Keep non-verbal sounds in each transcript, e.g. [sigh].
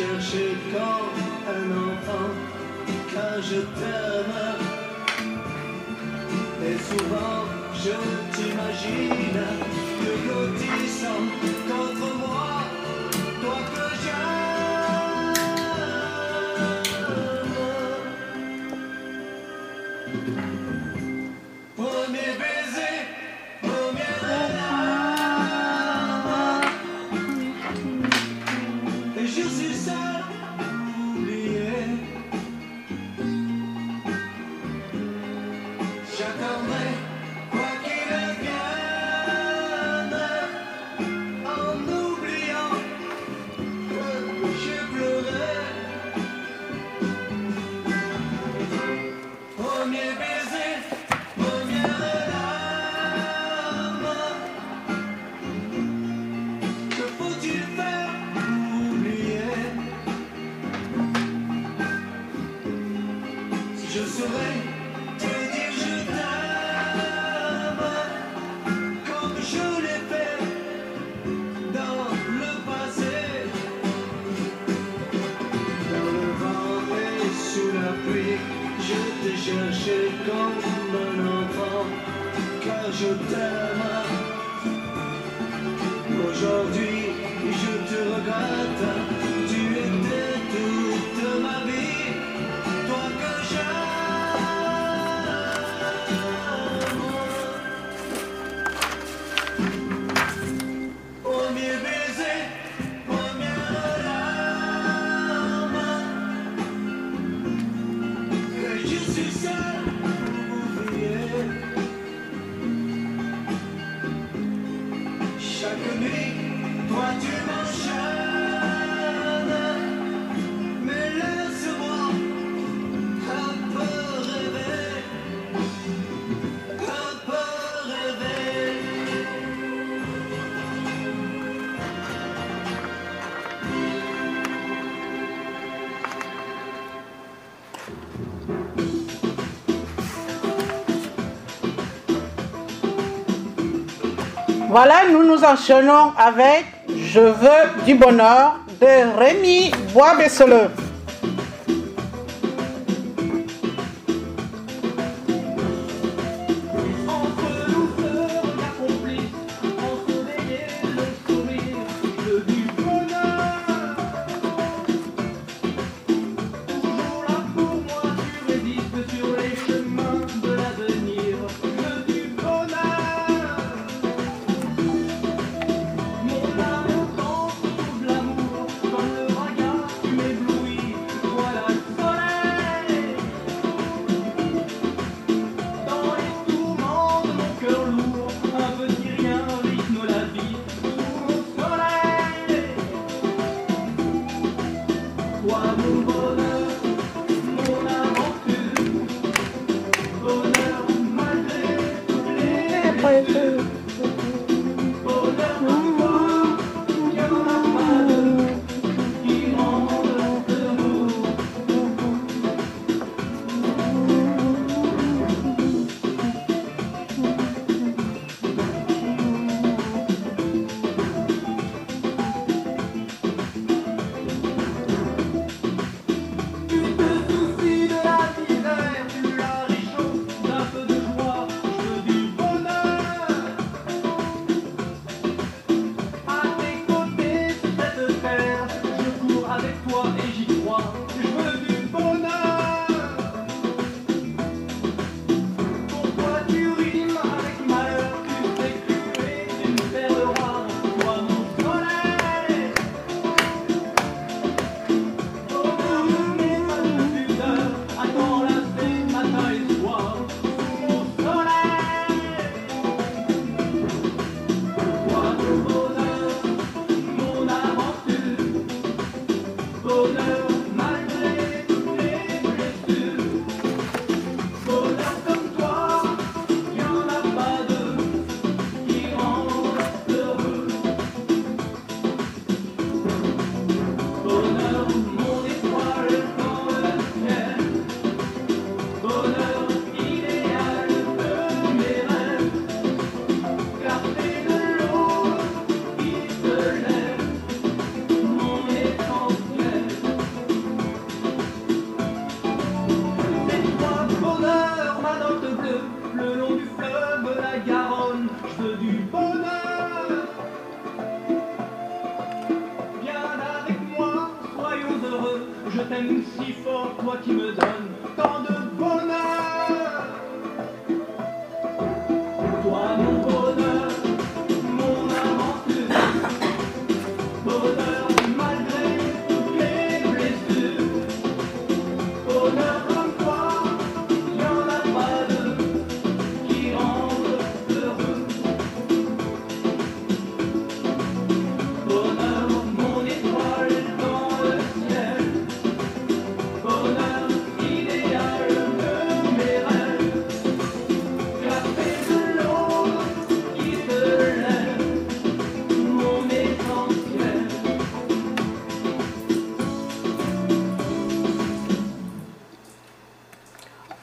chercher comme un enfant quand je t'aime. Et souvent, je t'imagine te lotissant contre moi. Voilà, nous nous enchaînons avec Je veux du bonheur de Rémi Bois-Besseleux.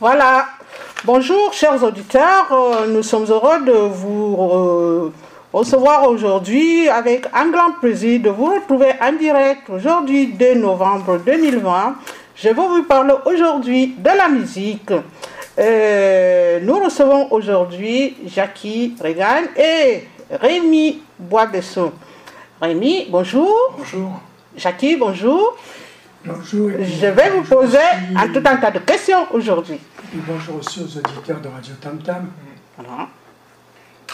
Voilà. Bonjour, chers auditeurs. Euh, Nous sommes heureux de vous euh, recevoir aujourd'hui avec un grand plaisir de vous retrouver en direct aujourd'hui 2 novembre 2020. Je vais vous parler aujourd'hui de la musique. Euh, nous recevons aujourd'hui Jackie Regan et Rémi Boisdesson. Rémi, bonjour. Bonjour. Jackie, bonjour. Je vais vous poser un tout un tas de questions aujourd'hui. et bonjour aussi aux auditeurs de Radio Tam Tam. Voilà.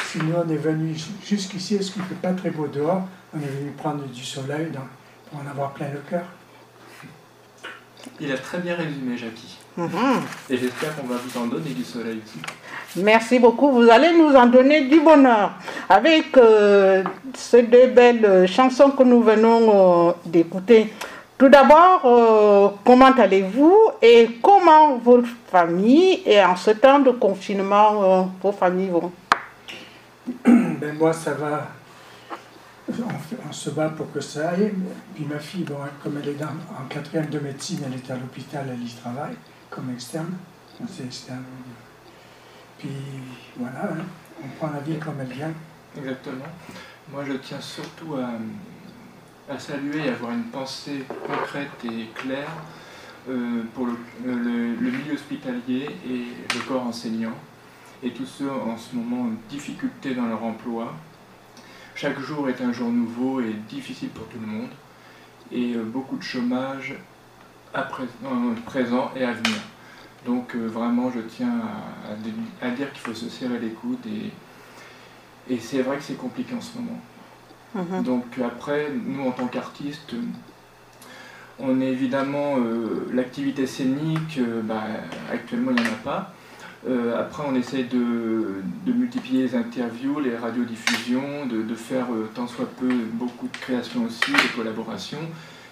Sinon, on est venu jusqu'ici, est-ce qu'il ne fait pas très beau dehors? On est venu prendre du soleil pour en avoir plein le cœur. Il a très bien résumé, Jackie. Mhm. Et j'espère qu'on va vous en donner du soleil aussi. Merci beaucoup. Vous allez nous en donner du bonheur avec euh, ces deux belles chansons que nous venons euh, d'écouter. Tout d'abord, euh, comment allez-vous et comment votre famille et en ce temps de confinement, euh, vos familles vont? [coughs] Ben moi, ça va. On, se bat pour que ça aille. Puis ma fille, bon, comme elle est dans- en quatrième de médecine, elle est à l'hôpital, elle y travaille comme externe. Donc, C'est externe. Puis voilà, hein, on prend la vie comme elle vient. Exactement. Moi, je tiens surtout à, à saluer et avoir une pensée concrète et claire euh, pour le, le- le milieu hospitalier et le corps enseignant, et tous ceux en ce moment en difficulté dans leur emploi. Chaque jour est un jour nouveau et difficile pour tout le monde, et euh, beaucoup de chômage à présent, euh, et à venir. Donc euh, vraiment, je tiens à, dire qu'il faut se serrer les coudes et c'est vrai que c'est compliqué en ce moment. Mhm. Donc après, nous en tant qu'artistes, on est évidemment euh, l'activité scénique, euh, bah, actuellement il n'y en a pas. Euh, après, on essaye de, de multiplier les interviews, les radiodiffusions, de, de faire tant soit peu beaucoup de créations aussi, de collaborations,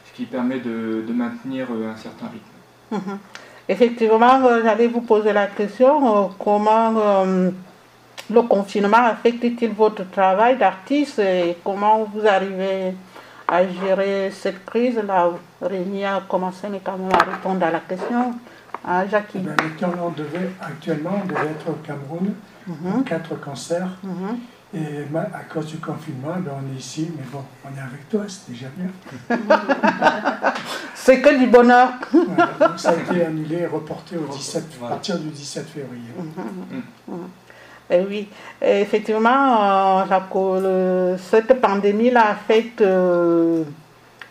ce qui permet de, de maintenir un certain rythme. Mhm. Effectivement, j'allais vous poser la question, comment le confinement affecte-t-il votre travail d'artiste et comment vous arrivez à gérer cette crise-là Rémi a commencé mais quand même à répondre à la question. Ah, Jackie. Ben, maintenant, on devait, actuellement, on devait être au Cameroun Mhm, pour quatre concerts. mhm. Et à cause du confinement, ben, on est ici, mais bon, on est avec toi, c'est déjà bien. C'est que du bonheur. Voilà, donc ça a été annulé et reporté au 17, à partir du 17 février. Eh oui, Et effectivement, euh, cette pandémie-là affecte euh,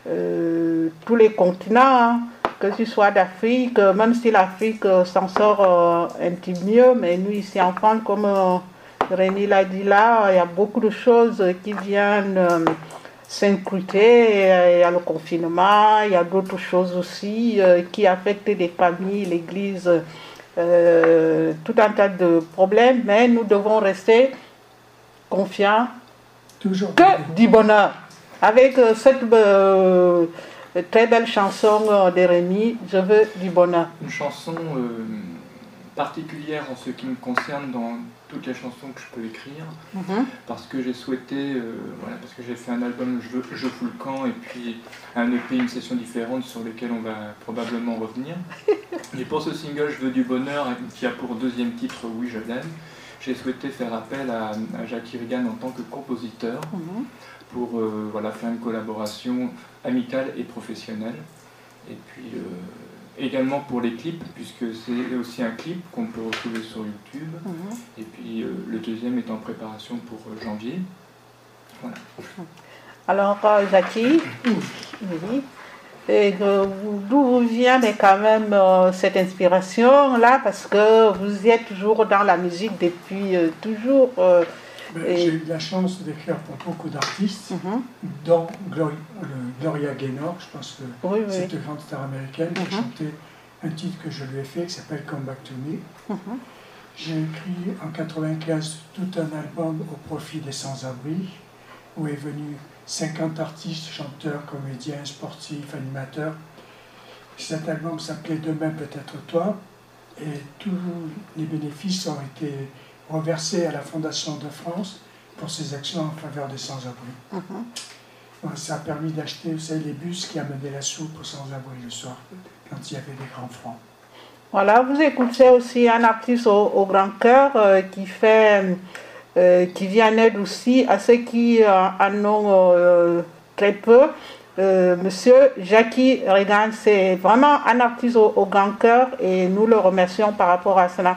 euh, tous les continents, hein, que ce soit d'Afrique, même si l'Afrique s'en sort un petit mieux, mais nous ici en France, comme Rémi l'a dit là, il y a beaucoup de choses qui viennent s'incruter. Il y a le confinement, il y a d'autres choses aussi qui affectent les familles, l'Église euh, tout un tas de problèmes, mais nous devons rester confiants Toujours. que du bonheur. Avec euh, cette euh, très belle chanson de Rémi, Je veux du bonheur. Une chanson euh, particulière en ce qui me concerne dans toutes les chansons que je peux écrire. Mhm. parce que j'ai souhaité, euh, voilà, parce que j'ai fait un album Je, je fous le camp et puis un EP, une session différente sur lesquelles on va probablement revenir. [laughs] Et pour ce single Je veux du bonheur, qui a pour deuxième titre Oui je l'aime, j'ai souhaité faire appel à, à Jackie Regan en tant que compositeur Mhm. pour euh, voilà, faire une collaboration amicale et professionnelle. Et puis euh, également pour les clips, puisque c'est aussi un clip qu'on peut retrouver sur YouTube. Mhm. Et puis euh, le deuxième est en préparation pour euh, janvier. Voilà. Alors, Jackie, oui. Et euh, d'où vous vient mais quand même euh, cette inspiration-là? Parce que vous êtes toujours dans la musique depuis euh, toujours. Ben, Et- J'ai eu la chance d'écrire pour beaucoup d'artistes, mhm. dont Gloria, Gaynor, je pense que Oui, oui. cette grande star américaine qui a Mhm. chanté un titre que je lui ai fait qui s'appelle Come Back to Me. Mhm. J'ai écrit en 95 tout un album au profit des sans-abri, où est venu 50 artistes, chanteurs, comédiens, sportifs, animateurs. Cet album s'appelait Demain peut-être toi, et tous les bénéfices ont été reversés à la Fondation de France pour ses actions en faveur des sans-abri. Mhm. Ça a permis d'acheter, vous savez, les bus qui amenaient la soupe aux sans-abri le soir, quand il y avait des grands froids. Voilà, vous écoutez aussi un artiste au, au grand cœur euh, qui fait, euh, qui vient en aide aussi à ceux qui euh, en ont euh, très peu. Monsieur Jackie Regan, c'est vraiment un artiste au, au grand cœur et nous le remercions par rapport à cela.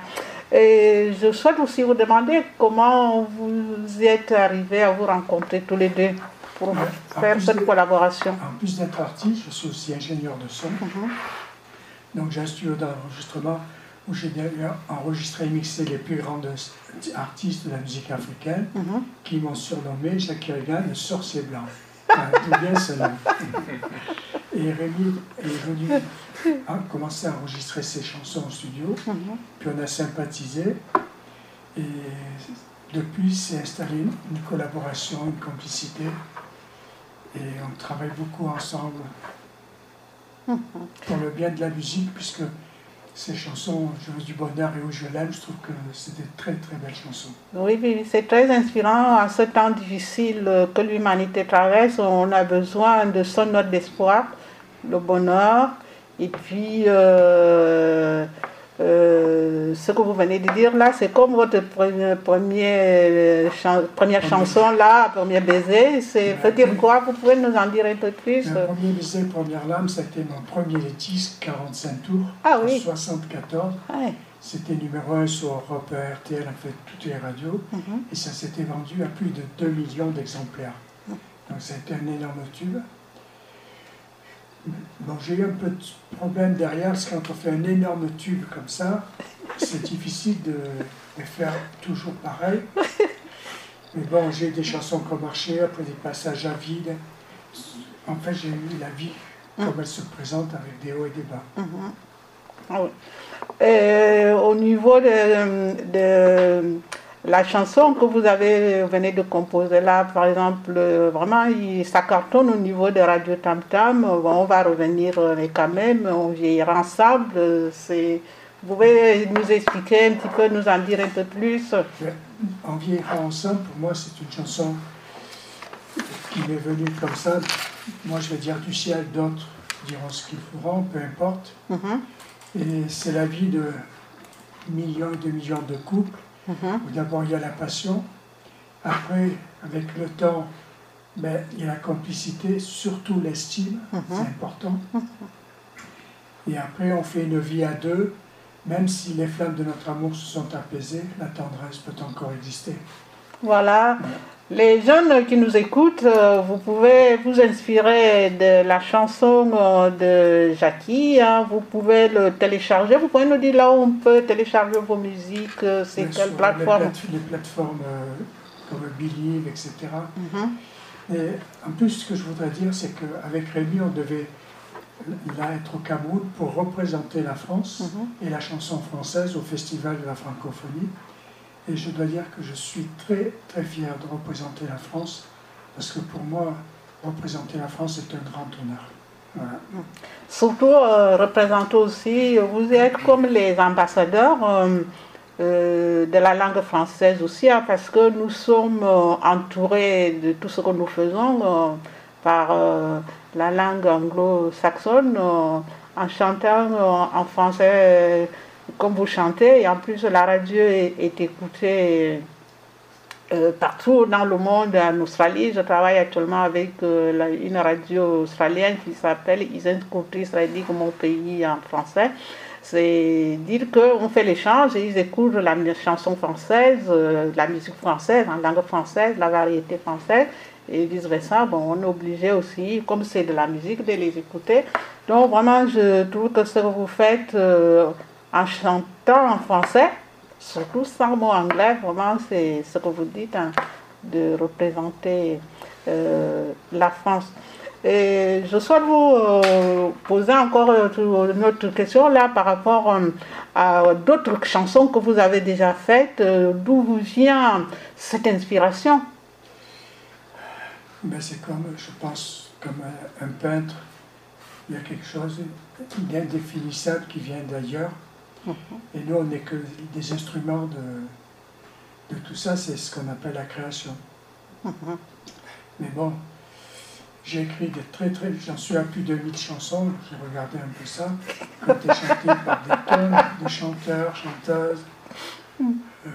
Et je souhaite aussi vous demander comment vous êtes arrivés à vous rencontrer tous les deux pour en faire plus cette collaboration. En plus d'être artiste, je suis aussi ingénieur de son. Mhm. Donc j'ai un studio d'enregistrement où j'ai d'ailleurs enregistré et mixé les plus grands artistes de la musique africaine Mhm. qui m'ont surnommé Jacques Regan, le sorcier blanc. Enfin, D'où vient ce nom [laughs] Et Rémi est venu a commencé à enregistrer ses chansons au studio, Mhm. puis on a sympathisé et depuis s'est installée une, une collaboration, une complicité et on travaille beaucoup ensemble pour le bien de la musique puisque ces chansons, Je veux du bonheur et où je l'aime, je trouve que c'est des très très belles chansons. Oui, oui, c'est très inspirant en ce temps difficile que l'humanité traverse. On a besoin de son note d'espoir, le bonheur, et puis euh, euh, ce que vous venez de dire là, c'est comme votre premier, premier, chan- première chanson là, premier baiser. C'est veut dire quoi? Vous pouvez nous en dire un peu plus Le premier baiser, première lame, ça a été mon premier disque, 45 tours, Ah en oui. 74. Ouais. C'était numéro 1 sur Europe 1, RTL, en fait, toutes les radios. Mhm. Et ça s'était vendu à plus de 2 millions d'exemplaires. Donc ça a été un énorme tube. Bon, j'ai eu un peu de problème derrière, parce que quand on fait un énorme tube comme ça, c'est [laughs] difficile de, de faire toujours pareil. Mais bon, j'ai des chansons qui ont marché, après des passages à vide. En fait, j'ai eu la vie comme elle se présente avec des hauts et des bas. Ah oui. Et au niveau de, de la chanson que vous avez venez de composer là, par exemple, euh, vraiment, il- ça cartonne au niveau de Radio Tam Tam. On va revenir, euh, mais quand même, on vieillira ensemble. C'est, vous pouvez nous expliquer un petit peu, nous en dire un peu plus? En vieillira ensemble, pour moi, c'est une chanson qui m'est venue comme ça. Moi, je vais dire du ciel, d'autres diront ce qu'ils feront, peu importe. Mhm, Et c'est la vie de millions et de millions de couples, mhm, où d'abord il y a la passion, après, avec le temps, ben, il y a la complicité, surtout l'estime, Mhm. c'est important. Et après, on fait une vie à deux, même si les flammes de notre amour se sont apaisées, la tendresse peut encore exister. Voilà. Les jeunes qui nous écoutent, euh, vous pouvez vous inspirer de la chanson euh, de Jackie. hein. Vous pouvez le télécharger. Vous pouvez nous dire là où on peut télécharger vos musiques. euh, C'est quelle plateforme les, plate- les plateformes comme Believe, etc. Mhm. Et en plus, ce que je voudrais dire, c'est qu'avec Rémi, on devait là être au Cameroun pour représenter la France Mhm. et la chanson française au Festival de la francophonie. Et je dois dire que je suis très très fier de représenter la France, parce que pour moi, représenter la France est un grand honneur. Surtout, euh, représenter aussi, vous êtes comme les ambassadeurs euh, euh, de la langue française aussi, hein, parce que nous sommes euh, entourés de tout ce que nous faisons par la langue anglo-saxonne, en chantant en français comme vous chantez, et en plus la radio est, écoutée euh, partout dans le monde, en Australie. Je travaille actuellement avec euh, une radio australienne qui s'appelle Isn't Country Radio, mon pays en français. C'est dire qu'on fait l'échange et ils écoutent la chanson française, euh, la musique française, en langue française, la variété française. et vice-versa. Bon, on est obligé aussi, comme c'est de la musique, de les écouter. Donc vraiment, je trouve que ce que vous faites en chantant en français, surtout sans mot anglais, vraiment, c'est ce que vous dites, hein, de représenter euh, la France. Et je souhaite vous euh, poser encore euh, une autre question là par rapport à d'autres chansons que vous avez déjà faites. D'où vous vient cette inspiration? Ben, c'est comme, je pense, comme un, un peintre. Il y a quelque chose d'indéfinissable qui vient d'ailleurs. Et nous, on n'est que des instruments de, tout ça. C'est ce qu'on appelle la création. Mais bon, j'ai écrit des très très. J'en suis à plus de 1000 chansons. J'ai regardé un peu ça. Qui ont été chantées par des tonnes de chanteurs, chanteuses. Euh,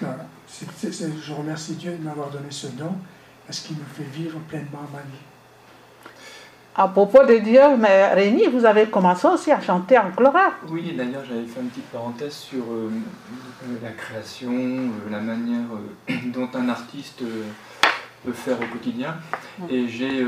voilà. Je remercie Dieu de m'avoir donné ce don parce qu'il me fait vivre pleinement ma vie. À propos de Dieu, mais Rémi, vous avez commencé aussi à chanter en chorale. Oui, d'ailleurs, j'avais fait une petite parenthèse sur euh, euh, la création, euh, la manière euh, [clears throat] dont un artiste peut faire au quotidien. Et j'ai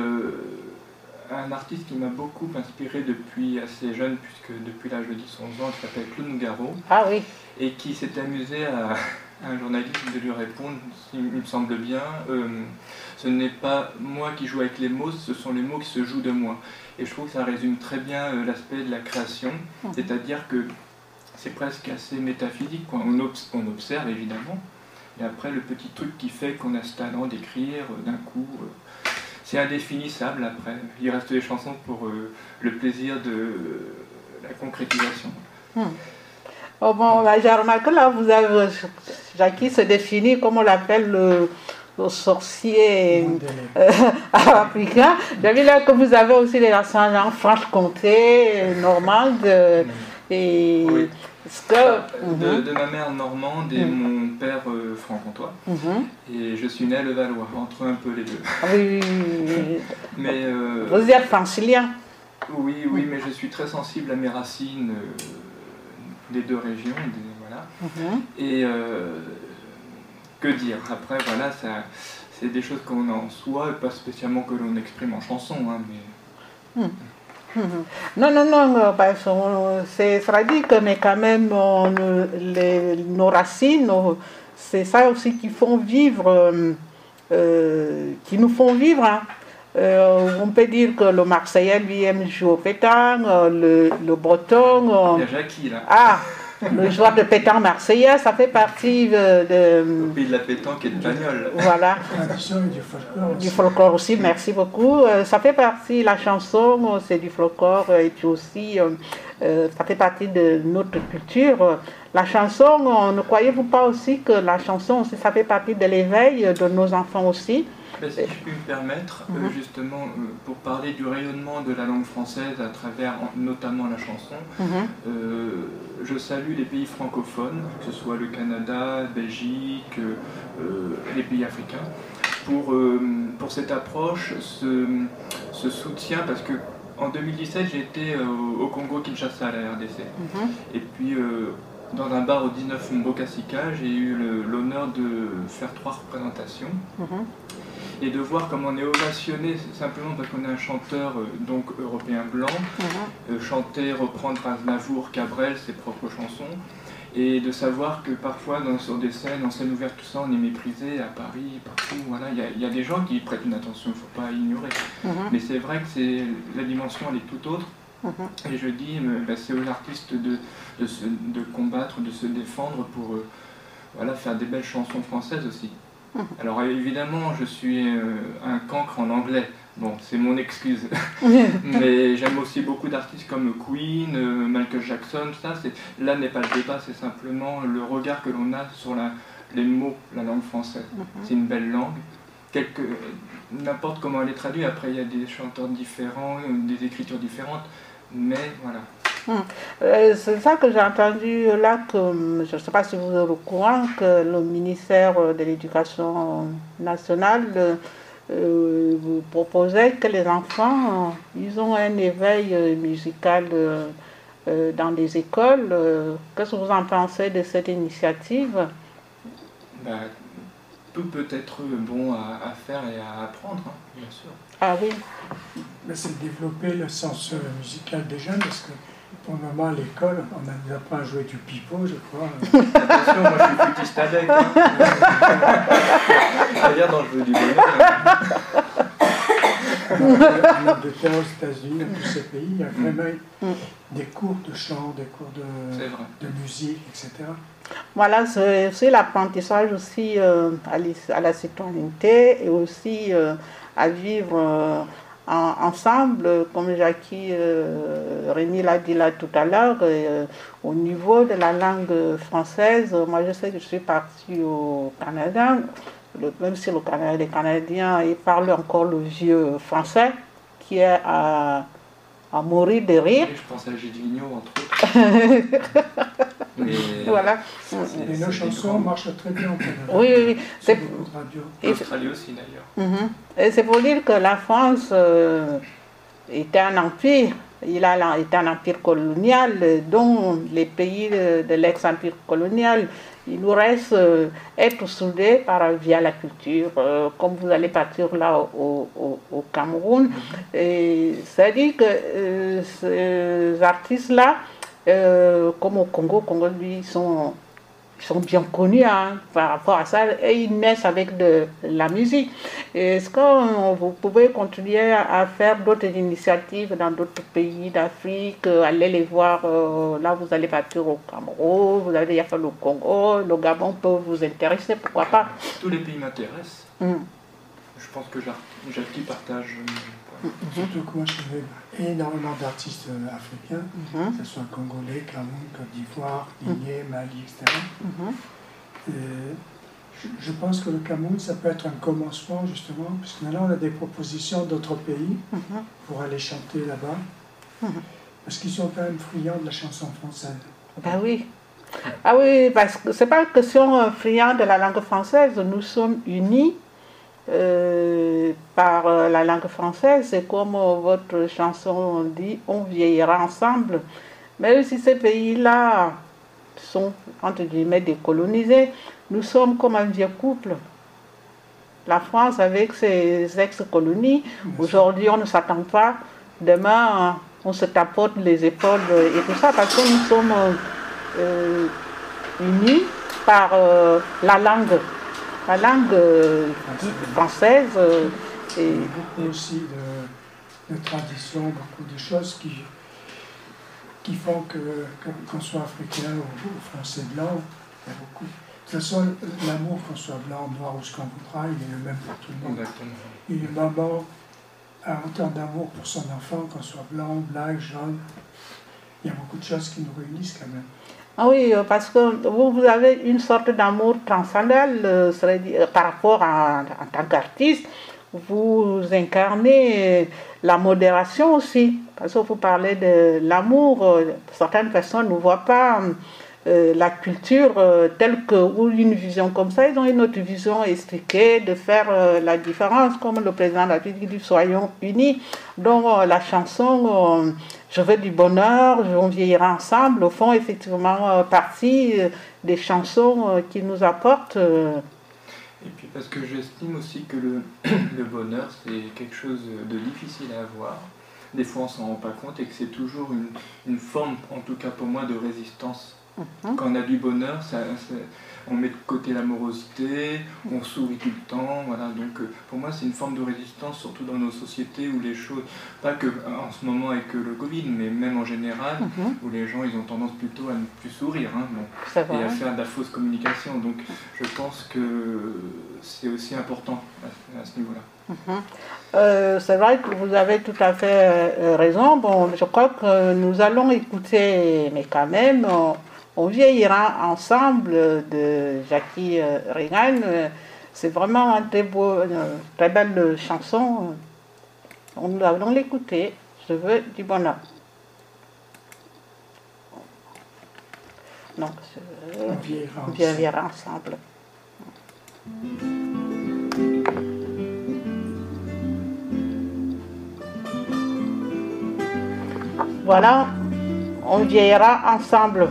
un artiste qui m'a beaucoup inspiré depuis assez jeune, puisque depuis l'âge de 10-11 ans, qui s'appelle Claude Nougaro, Ah oui. et qui s'est amusé à, [laughs] à un journaliste de lui répondre, il me semble bien, ce n'est pas moi qui joue avec les mots, ce sont les mots qui se jouent de moi. Et je trouve que ça résume très bien euh, l'aspect de la création, c'est-à-dire que c'est presque assez métaphysique, quoi. On, obs- on observe évidemment, et après le petit truc qui fait qu'on a ce talent d'écrire euh, d'un coup, euh, c'est indéfinissable après. Il reste des chansons pour euh, le plaisir de euh, la concrétisation. Oh bon, bah, j'ai remarqué là, vous avez, Jackie se définit comme on l'appelle le, le sorcier Mondelet. euh, africain. J'ai vu là que vous avez aussi des accents en Franche-Comté, euh, Normande, euh, et Oui. ce que... De, Mhm, de ma mère normande et Mhm. mon père euh, franc-comtois. mhm. Et je suis né à Levallois, entre un peu les deux. Ah Oui, oui, oui, oui. [laughs] Mais euh, Vous êtes francilien. oui, oui, mais je suis très sensible à mes racines euh, des deux régions. des- voilà. Et euh, que dire Après, voilà, ça, c'est des choses qu'on a en soi, et pas spécialement que l'on exprime en chanson. hein, mais Mhm. Non, non, non, euh, parce qu'on- c'est tragique, mais quand même, on, euh, les- nos racines, nos- c'est ça aussi qui font vivre, euh, euh, qui nous font vivre. hein. Euh, on peut dire que le Marseillais, lui, aime jouer au pétanque, euh, le, le Breton. euh, il y a Jackie là, ah, le joueur de pétanque marseillais, ça fait partie euh, au de. pays de la pétanque et de Pagnol. voilà. Du folklore. Du aussi. folklore aussi, merci beaucoup. Euh, ça fait partie, la chanson, euh, c'est du folklore et puis aussi, euh, euh, ça fait partie de notre culture. La chanson, euh, ne croyez-vous pas aussi que la chanson ça fait partie de l'éveil de nos enfants aussi? Ben, si je puis me permettre, euh, Mhm. justement, euh, pour parler du rayonnement de la langue française à travers en- notamment la chanson, euh, je salue les pays francophones, que ce soit le Canada, Belgique, euh, les pays africains, pour, euh, pour cette approche, ce, ce soutien, parce que en 2017, j'ai été euh, au Congo Kinshasa à la RDC. Mhm. Et puis, euh, dans un bar au 19 Mbokasika, j'ai eu l'honneur de faire trois représentations Mhm. et de voir comment on est ovationné simplement parce qu'on est un chanteur euh, donc européen blanc, Mhm. euh, chanter, reprendre Aznavour, Cabrel, ses propres chansons, et de savoir que parfois dans, sur des scènes, en scène ouverte, tout ça, on est méprisé à Paris, partout, voilà, il y a- il y, a des gens qui prêtent une attention, il ne faut pas ignorer. Mhm. Mais c'est vrai que c'est la dimension elle est tout autre. Mhm. Et je dis, euh, bah, c'est aux artistes de, de, se- de combattre, de se défendre pour euh, voilà, faire des belles chansons françaises aussi. Mhm. Alors évidemment, je suis euh, un cancre en anglais. Bon, c'est mon excuse. [laughs] Mais j'aime aussi beaucoup d'artistes comme Queen, euh, Michael Jackson, ça. c'est- Là n'est pas le débat, c'est simplement le regard que l'on a sur la, les mots, la langue française. C'est une belle langue. Quelque- N'importe comment elle est traduite, après il y a des chanteurs différents, des écritures différentes, mais voilà. Euh, c'est ça que j'ai entendu là, que hum, je ne sais pas si vous êtes au courant, que le ministère de l'Éducation nationale euh, vous proposait que les enfants, euh, ils ont un éveil musical dans les écoles. Qu'est-ce que vous en pensez de cette initiative? Bah, tout peut être bon à, faire et à apprendre, hein, bien sûr. Ah oui. C'est développer le sens euh, musical des jeunes, parce que pour le moment, à l'école, on nous apprend à jouer du pipeau, je crois. [laughs] Attention, moi je suis avec. Hein. [laughs] Dans le jeu du bonheur en Angleterre, aux États-Unis, dans tous ces pays, il y a vraiment mm. des cours de chant, des cours de, de musique, etc. Voilà, c'est l'apprentissage aussi euh, à, la citoyenneté et aussi euh, à vivre euh, ensemble, comme Jackie Rémi l'a dit là tout à l'heure, au niveau de la langue française. Moi, je sais que je suis partie au Canada même si le Canada, les Canadiens parlent encore le vieux français, qui est à, mourir de rire. Mais, [laughs] voilà. Et nos chansons marchent très bien au Canada. Oui, oui, oui. C'est aussi d'ailleurs. Mhm. Et c'est pour dire que la France euh, était un empire. Il a été un empire colonial dont les pays de l'ex-empire colonial il nous reste euh, être soudés par, via la culture, euh, comme vous allez partir là au, au, Cameroun. C'est-à-dire que euh, ces artistes-là, comme au Congo, Congo, lui, sont sont bien connus hein, par rapport à ça et ils naissent avec de la musique. Est-ce que vous pouvez continuer à faire d'autres initiatives dans d'autres pays d'Afrique, aller les voir, euh, là vous allez partir au Cameroun, vous allez faire le Congo, le Gabon peut vous intéresser, pourquoi pas Tous les pays m'intéressent. Hmm. Je pense que Jackie partage euh, Surtout que moi, je connais énormément d'artistes euh, africains, mhm. que ce soit congolais, Cameroun, Côte d'Ivoire, mhm. Guinée, Mali, etc. Mhm. je, pense que le Cameroun, ça peut être un commencement, justement, puisque maintenant, on a des propositions d'autres pays pour aller chanter là-bas, parce qu'ils sont quand même friands de la chanson française. Ben oui. Ah oui, parce que c'est pas une question euh, friand de la langue française, nous sommes unis euh, par euh, la langue française, c'est comme euh, votre chanson dit, on vieillira ensemble. Même si ces pays-là sont, entre guillemets, décolonisés, nous sommes comme un vieux couple. La France avec ses ex-colonies, aujourd'hui on ne s'attend pas, demain on se tapote les épaules et tout ça parce que nous sommes unis par la langue la langue euh, française. Euh, et beaucoup aussi de, de traditions, beaucoup de choses qui, qui font que, qu'on soit africain ou, français blanc, il y a beaucoup. De toute façon, l'amour, qu'on soit blanc, noir ou ce qu'on voudra, il est le même pour tout le monde. Une maman a autant d'amour pour son enfant, qu'on soit blanc, black, jaune. Il y a beaucoup de choses qui nous réunissent quand même. Ah oui, euh, parce que vous, avez une sorte d'amour transcendant euh, par rapport à en tant qu'artiste. Vous incarnez la modération aussi. Parce que vous parlez de l'amour. Euh, certaines personnes ne voient pas euh, la culture euh, telle que, ou une vision comme ça, ils ont une autre vision expliquée de faire euh, la différence, comme le président de la République dit Soyons unis. Donc la chanson Je veux du bonheur, on vieillira ensemble, au fond, effectivement, partie des chansons qui nous apportent. Et puis parce que j'estime aussi que le, [clears throat] le bonheur, c'est quelque chose de difficile à avoir. Des fois, on s'en rend pas compte et que c'est toujours une, une forme, en tout cas pour moi, de résistance Mhm. Quand on a du bonheur, ça, on met de côté l'amorosité, on sourit tout le temps. Voilà. Donc euh, pour moi, c'est une forme de résistance, surtout dans nos sociétés où les choses, pas que en ce moment avec le Covid, mais même en général, mhm. où les gens ils ont tendance plutôt à ne plus sourire hein, et à faire de la fausse communication. Donc je pense que c'est aussi important à, ce niveau-là. Mhm. Euh, c'est vrai que vous avez tout à fait euh, raison. Bon, je crois que nous allons écouter, mais quand même, on vieillira ensemble de Jackie euh, Reagan. C'est vraiment une très, beau, très belle chanson. On allons l'écouter. Je veux du bonheur. Donc, on vieillira ensemble. Voilà, on vieillira ensemble.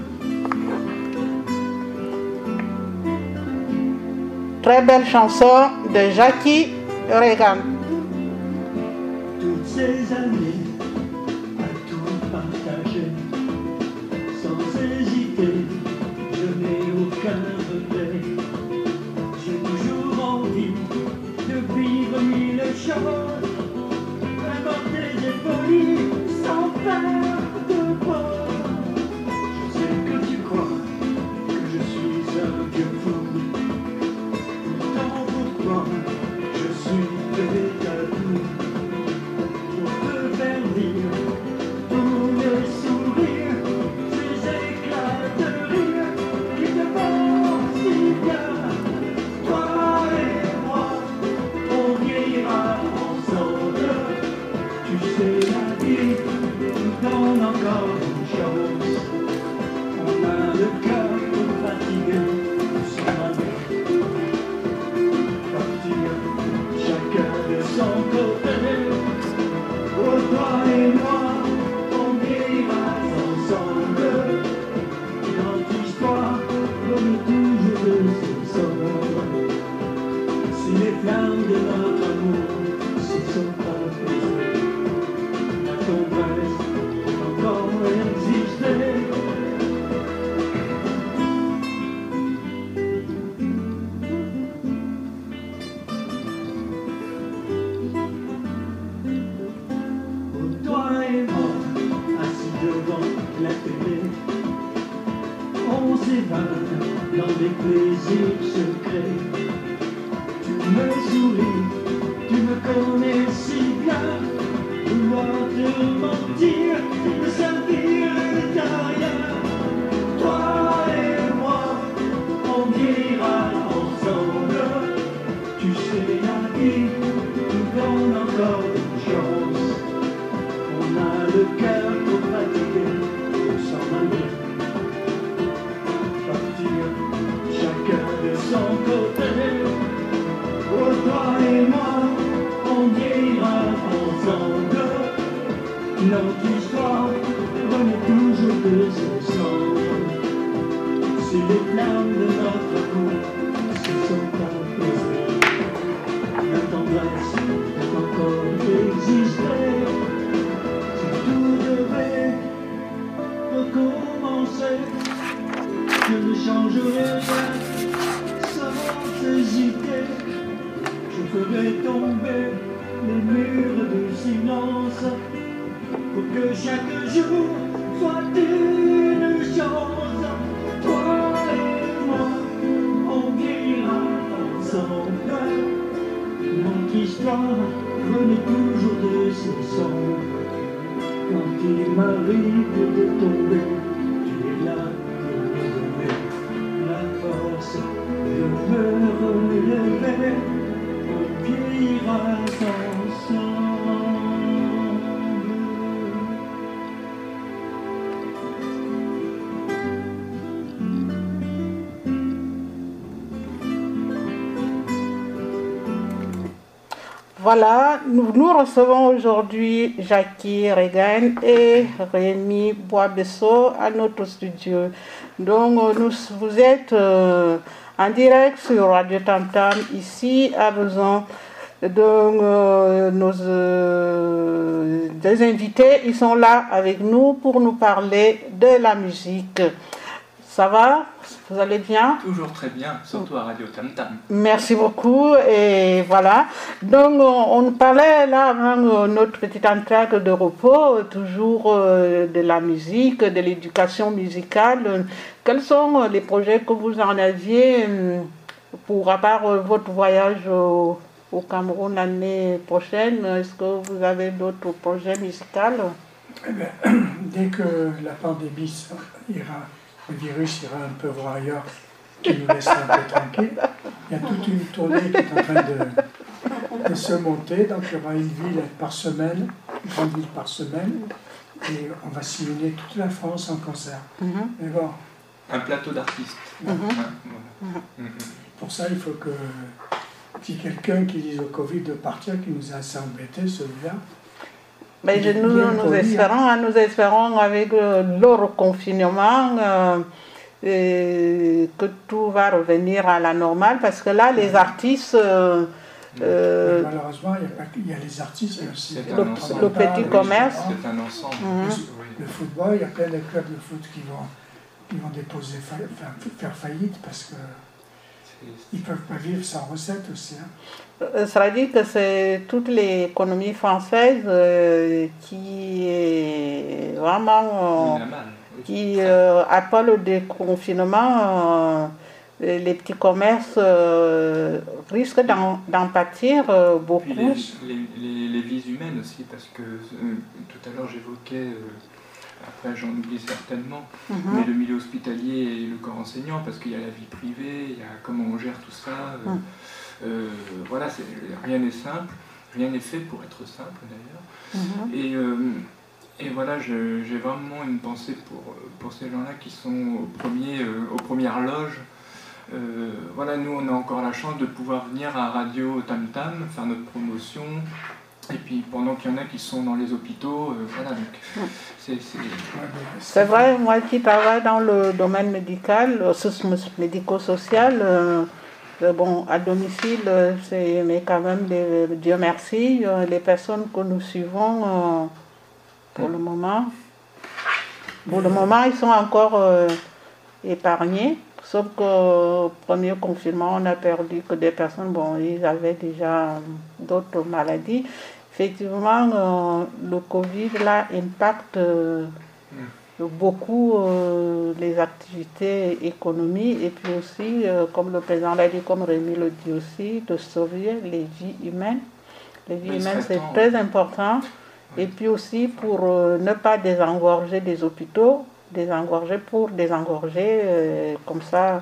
Très belle chanson de Jackie Reagan. Voilà, nous, recevons aujourd'hui Jackie Regan et Rémi Boisbesseau à notre studio. Donc, euh, vous êtes euh, en direct sur Radio Tam Tam ici à Besançon. Donc, euh, nos euh, invités, ils sont là avec nous pour nous parler de la musique. Ça va? Vous allez bien Toujours très bien, surtout à Radio Tam Tam. Merci beaucoup. Et voilà. Donc, on, on parlait là avant euh, notre petite entraque de repos, euh, toujours euh, de la musique, de l'éducation musicale. Quels sont les projets que vous en aviez pour, à part euh, votre voyage au, au Cameroun l'année prochaine Est-ce que vous avez d'autres projets musicaux? Eh bien, [clears throat] dès que la pandémie ira, le virus ira un peu voir ailleurs, qui nous laissera un peu tranquille, il y a toute une tournée qui est en train de, de se monter. Donc il y aura une ville par semaine, une grande ville par semaine, et on va sillonner toute la France en concert. Mhm. Mais bon, Un plateau d'artistes. Mhm. Ouais, voilà. Mhm. pour ça, il faut que si quelqu'un qui dise au Covid de partir, qui nous a assez embêtés, celui-là, Mais je- nous, nous hein. espérons, hein, nous espérons avec euh, le reconfinement, euh, et que tout va revenir à la normale parce que là, les artistes. euh, euh, Malheureusement, il y, a pas que- il y a les artistes, mais aussi C'est les un le- ensemble. le petit commerce. C'est un ensemble. Oui. Le football, il y a plein de clubs de foot qui vont, qui vont déposer, fa- faire, faillite parce qu'ils C'est- ne peuvent pas vivre sans recettes aussi. hein. Euh, Cela dit que c'est toute l'économie française euh, qui est vraiment euh, qui euh, après le déconfinement euh, les petits commerces euh, risquent d'en pâtir euh, Puis beaucoup. les, les- les- les vies humaines aussi, parce que euh, tout à l'heure j'évoquais, euh, après j'en oublie certainement, Mhm. mais le milieu hospitalier et le corps enseignant, parce qu'il y a la vie privée, il y a comment on gère tout ça. euh, Mm. euh, voilà, rien n'est simple, rien n'est fait pour être simple d'ailleurs. Mhm. Et, euh, et voilà, j'ai vraiment une pensée pour, pour ces gens-là qui sont au premier, aux premières loges. Euh, voilà, nous, on a encore la chance de pouvoir venir à Radio Tam Tam, faire notre promotion. Et puis pendant qu'il y en a qui sont dans les hôpitaux, euh, voilà, c'est... vrai, moi qui travaille dans le domaine médical, soci- médico-social, euh, euh, bon, à domicile, c'est, mais quand même, Dieu merci, les personnes que nous suivons, pour le moment, pour le moment, ils sont encore épargnés. Sauf qu'au premier confinement, on a perdu que des personnes, bon, ils avaient déjà d'autres maladies. Effectivement, euh, le Covid, là, impacte euh, beaucoup euh, les activités économiques et puis aussi, comme le président l'a dit, comme Rémi le dit aussi, de sauver les vies humaines. Les vies Mais humaines, c'est très important. Et puis aussi pour ne pas désengorger des hôpitaux, désengorger pour désengorger, comme ça,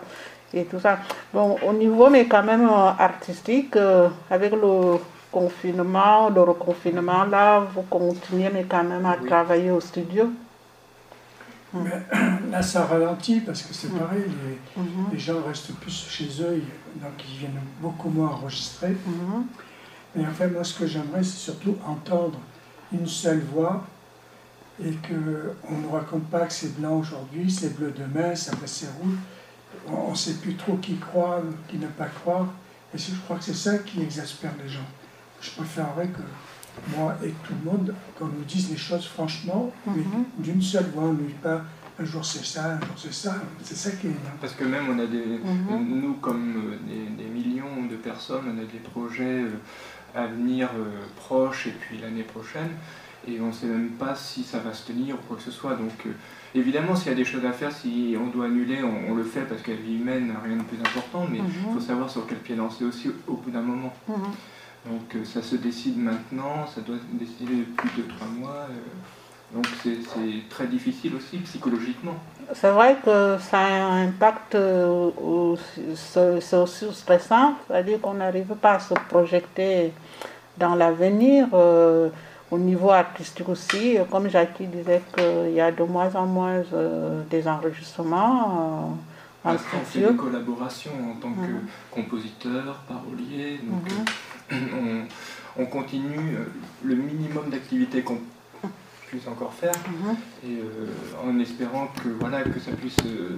et tout ça. Bon, au niveau, mais quand même artistique, euh, avec le confinement, le reconfinement, là, vous continuez, mais quand même à Oui. travailler au studio. Mais [clears throat] là, ça ralentit parce que c'est Mm. pareil, les, Mhm, les gens restent plus chez eux, donc ils viennent beaucoup moins enregistrer. mhm, Mais en fait, moi, ce que j'aimerais, c'est surtout entendre une seule voix et qu'on ne nous raconte pas que c'est blanc aujourd'hui, c'est bleu demain, ça va c'est rouge. On ne sait plus trop qui croire, qui ne pas croire. Et c'est- je crois que c'est ça qui exaspère les gens. Je préférerais que moi et tout le monde, qu'on nous dise les choses franchement, mais Mhm. d'une seule voix, on ne dit pas un jour c'est ça, un jour c'est ça. C'est ça qui est. Parce que même on a des, Mhm. nous comme euh, des, des millions de personnes, on a des projets euh, à venir euh, proches et puis l'année prochaine, et on ne sait même pas si ça va se tenir ou quoi que ce soit. Donc évidemment, s'il y a des choses à faire, si on doit annuler, on, on le fait parce que la vie humaine n'a rien de plus important, mais il Mhm. faut savoir sur quel pied danser aussi au bout d'un moment. Donc euh, ça se décide maintenant, ça doit se décider depuis 2-3 mois. euh, donc c'est très difficile aussi psychologiquement. C'est vrai que ça a un impact, euh, c'est aussi stressant, c'est-à-dire qu'on n'arrive pas à se projeter dans l'avenir. euh, au niveau artistique aussi, comme Jackie disait qu'il y a de moins en moins euh, des enregistrements euh, en Parce qu'on fait des collaborations en tant que Mhm. compositeur, parolier, donc Mhm. On, on continue euh, le minimum d'activités qu'on puisse encore faire Mhm. et euh, en espérant que voilà que ça puisse euh,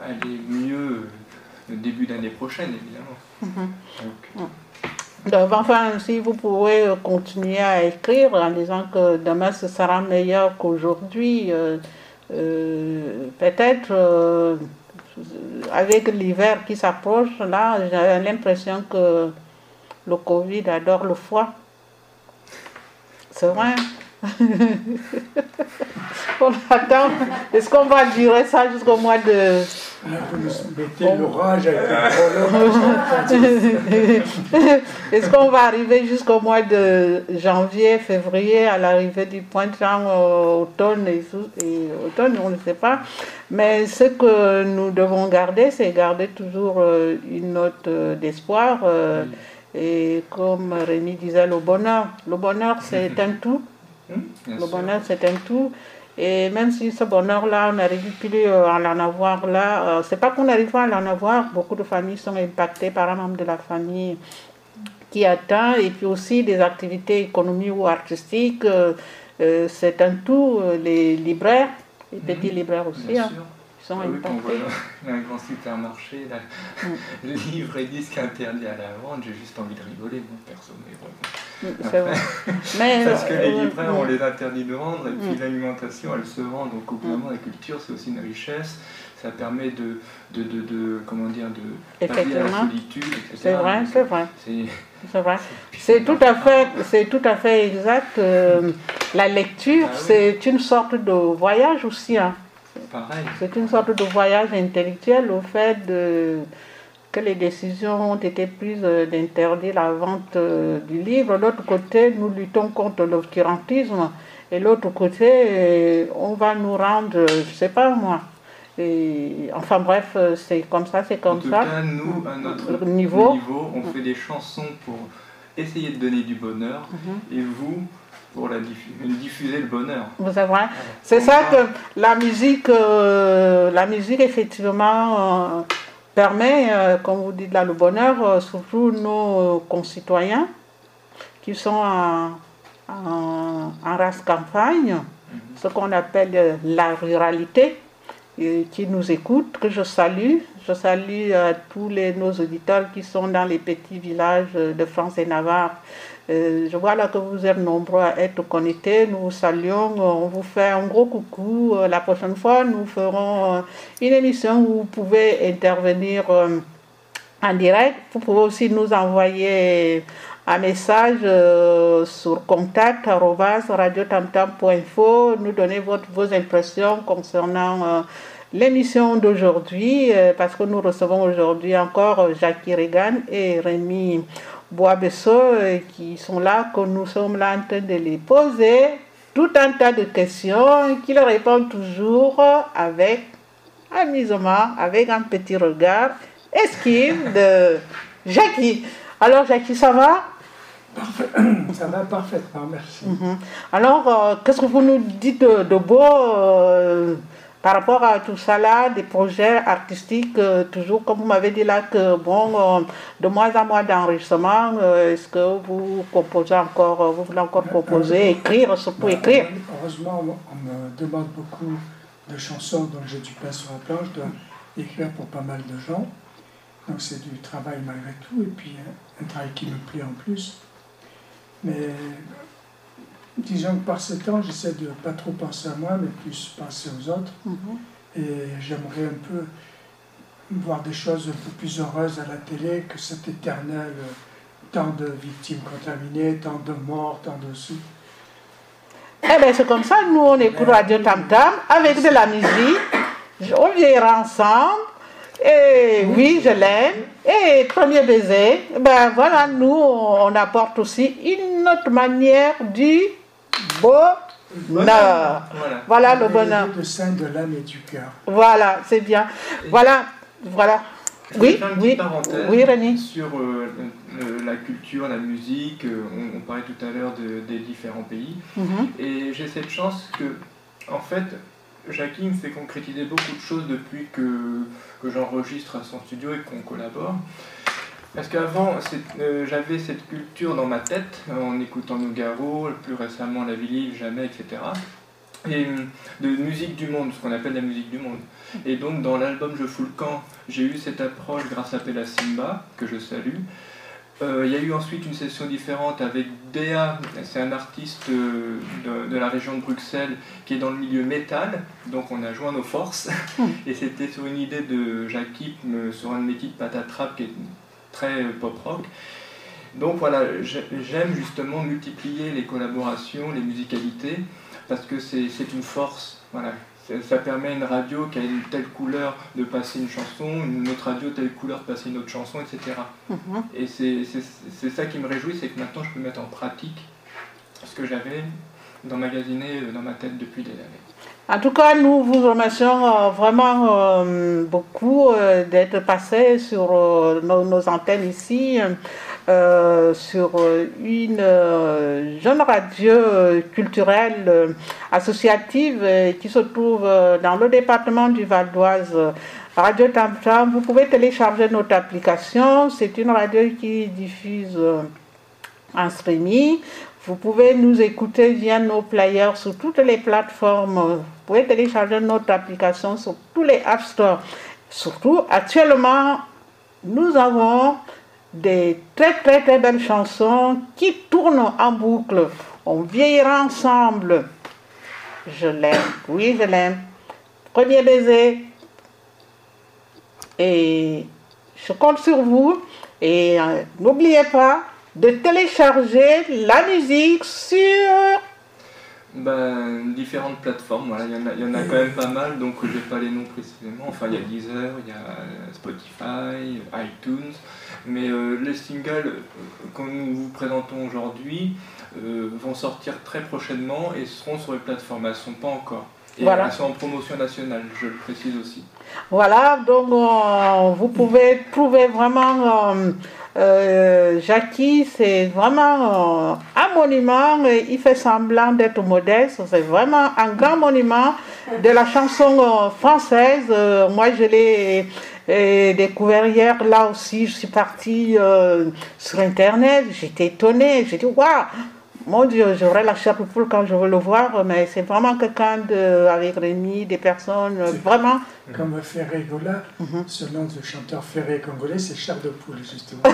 aller mieux euh, début d'année prochaine évidemment. Mhm. Donc, Donc, enfin, si vous pouvez continuer à écrire en disant que demain ce sera meilleur qu'aujourd'hui, euh, euh, peut-être euh, avec l'hiver qui s'approche, là, j'ai l'impression que le Covid adore le froid. C'est vrai. [laughs] On attend. Est-ce qu'on va durer ça jusqu'au mois de. Vous mettez l'orage avec. [laughs] Est-ce qu'on va arriver jusqu'au mois de janvier, février, à l'arrivée du printemps, automne et, et automne, on ne sait pas. Mais ce que nous devons garder, c'est garder toujours euh, une note euh, d'espoir. euh, et comme Rémi disait, le bonheur. Le bonheur, c'est un tout. bien Le bonheur, c'est un tout. Et même si ce bonheur-là, on n'arrive plus euh, à en avoir là, euh, c'est pas qu'on n'arrive pas à en avoir. Beaucoup de familles sont impactées par un membre de la famille qui atteint, et puis aussi des activités économiques ou artistiques. euh, c'est un tout. Les libraires, les petits libraires aussi, Bien hein, sûr. Sont Ah oui, quand on voit un grand supermarché, là, Mm. livre et disque interdit à la vente, j'ai juste envie de rigoler, moi, perso. Mais bon. Mm, c'est vrai. [laughs] Mais, Parce que euh, les euh, libraires, on mm. les interdit de vendre, et puis Mm. l'alimentation, elle se vend. Donc, au bout d'un moment, la culture, c'est aussi une richesse. Ça permet de, de, de, de- comment dire, de pallier à la solitude, etc. C'est vrai, c'est vrai. C'est C'est vrai. C'est tout à fait, c'est tout à fait exact. euh, la lecture, Ah oui. c'est une sorte de voyage aussi. hein. Pareil. C'est une sorte de voyage intellectuel au fait de, que les décisions ont été prises euh, d'interdire la vente euh, du livre. De l'autre côté, nous luttons contre l'obscurantisme. Et l'autre côté, euh, on va nous rendre, je sais pas moi. Et, enfin bref, c'est comme ça, c'est En comme tout ça. cas, nous, à notre Notre niveau. on fait des chansons pour essayer de donner du bonheur, Mhm. et vous, pour la diffu- diffuser le bonheur. Vous savez, C'est ça que la musique, euh, la musique effectivement euh, permet, euh, comme vous dites là, le bonheur, euh, surtout nos concitoyens qui sont en, en, en race campagne, ce qu'on appelle euh, la ruralité, et qui nous écoutent, que je salue. Je salue euh, tous les, nos auditeurs qui sont dans les petits villages euh, de France et Navarre. Euh, je vois là que vous êtes nombreux à être connectés. Nous vous saluons. On vous fait un gros coucou. Euh, La prochaine fois, nous ferons euh, une émission où vous pouvez intervenir euh, en direct. Vous pouvez aussi nous envoyer un message euh, sur contact radiotamtam.info, nous donner votre, vos impressions concernant euh, l'émission d'aujourd'hui, euh, parce que nous recevons aujourd'hui encore euh, Jackie Regan et Rémi Boisbesso euh, qui sont là, que nous sommes là en train de les poser tout un tas de questions qu'ils répondent toujours avec amusement, avec un petit regard esquive de Jackie. Alors Jackie, ça va? [clears throat] Ça va parfaitement, merci. Mhm. Alors, euh, qu'est-ce que vous nous dites de, de beau euh, par rapport à tout ça là, des projets artistiques, euh, toujours comme vous m'avez dit là, que bon, euh, de moins en moins d'enregistrement, euh, est-ce que vous composez encore, vous voulez encore composer, écrire, surtout écrire Heureusement, on me demande beaucoup de chansons, donc j'ai du pain sur la planche, je dois écrire pour pas mal de gens. Donc c'est du travail malgré tout, et puis un travail qui me plaît en plus. Mais disons que par ce temps, j'essaie de pas trop penser à moi, mais plus penser aux autres. Mhm. Et j'aimerais un peu voir des choses un peu plus heureuses à la télé que cet éternel euh, tant de victimes contaminées, tant de morts, tant de sous. Eh bien, c'est comme ça, nous on écoute Radio Tam Tam avec de la musique, on vieillira ensemble, et oui, je l'aime, et premier baiser, ben voilà, nous on apporte aussi une autre manière du bonheur. Voilà. Voilà le bonheur. de sein de l'âme et du cœur. Voilà, c'est bien. Voilà, voilà. Oui, oui, oui, René. Sur euh, le- la culture, la musique, euh, on, on parlait tout à l'heure de- des différents pays. Mhm. Et j'ai cette chance que, en fait, Jackie me fait concrétiser beaucoup de choses depuis que, que j'enregistre à son studio et qu'on collabore. Parce qu'avant, euh, j'avais cette culture dans ma tête, en écoutant Nougaro, plus récemment La Ville, Jamais, etc. Et euh, de musique du monde, ce qu'on appelle la musique du monde. Et donc, dans l'album Je fous le camp, j'ai eu cette approche grâce à Pella Simba, que je salue. Euh, Il y a eu ensuite une session différente avec Dea, c'est un artiste de, de la région de Bruxelles qui est dans le milieu métal, donc on a joint nos forces. Et c'était sur une idée de Jackie, sur un de mes titres Patatrap qui est très pop-rock. Donc voilà, j'ai- j'aime justement multiplier les collaborations, les musicalités, parce que c'est une force. Voilà. Ça- Ça permet à une radio qui a une telle couleur de passer une chanson, une autre radio telle couleur de passer une autre chanson, etc. Mhm. Et c'est c'est- c'est ça qui me réjouit, c'est que maintenant je peux mettre en pratique ce que j'avais d'emmagasiner euh, dans ma tête depuis des années. En tout cas, nous vous remercions euh, vraiment euh, beaucoup d'être passé sur nos, antennes ici, sur une jeune radio culturelle associative qui se trouve dans le département du Val d'Oise. Radio Tam Tam, vous pouvez télécharger notre application. C'est une radio qui diffuse en streaming. Vous pouvez nous écouter via nos players sur toutes les plateformes. Vous pouvez télécharger notre application sur tous les App Store. Surtout, actuellement, nous avons des très très très belles chansons qui tournent en boucle. On vieillira ensemble. Je l'aime, oui je l'aime. Premier baiser. Et je compte sur vous. Et euh, n'oubliez pas de télécharger la musique sur ben, différentes plateformes, voilà, il, y en a, il y en a quand même pas mal, donc je n'ai pas les noms précisément. Enfin, il y a Deezer, il y a Spotify, iTunes, mais euh, les singles euh, que nous vous présentons aujourd'hui euh, vont sortir très prochainement et seront sur les plateformes. Elles ne sont pas encore. Et Voilà. elles sont en promotion nationale, je le précise aussi. Voilà, donc euh, vous pouvez trouver vraiment euh, Jackie, c'est vraiment euh, un monument. Il fait semblant d'être modeste. C'est vraiment un grand monument de la chanson euh, française. Euh, moi, je l'ai découvert hier. Là aussi, je suis partie euh, sur Internet. J'étais étonnée. J'ai dit, waouh! Mon Dieu, j'aurais la chair poule quand je veux le voir, mais c'est vraiment quelqu'un de, avec Rémi, des personnes vraiment Comme Ferré Gola, Mhm. ce nom de chanteur Ferré congolais, c'est Chair de Poule, justement. [laughs]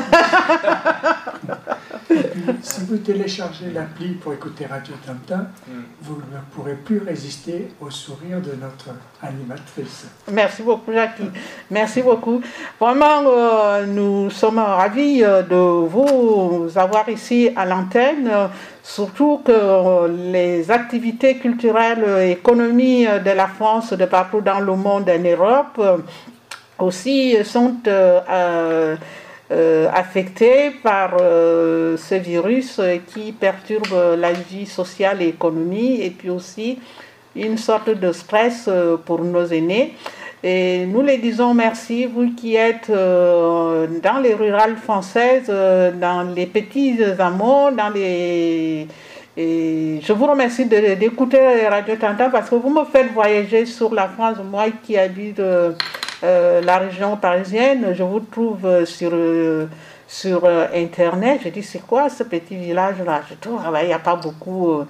Si vous téléchargez l'appli pour écouter Radio Tam, Mm. vous ne pourrez plus résister au sourire de notre animatrice. Merci beaucoup, Jackie. Merci beaucoup. Vraiment, euh, nous sommes ravis euh, de vous avoir ici à l'antenne. euh, Surtout que les activités culturelles et économiques de la France, de partout dans le monde en Europe, euh, aussi sont euh, euh, euh, affectées par ce virus qui perturbe la vie sociale et économique et puis aussi une sorte de stress pour nos aînés. Et nous les disons merci, vous qui êtes dans les rurales françaises, dans les petits hameaux, dans les... Et je vous remercie d'écouter Radio Tanta parce que vous me faites voyager sur la France, moi qui habite euh, euh, la région parisienne, je vous trouve euh, sur, sur Internet. Je dis, c'est quoi ce petit village-là? Je trouve, ah ben, il n'y a pas beaucoup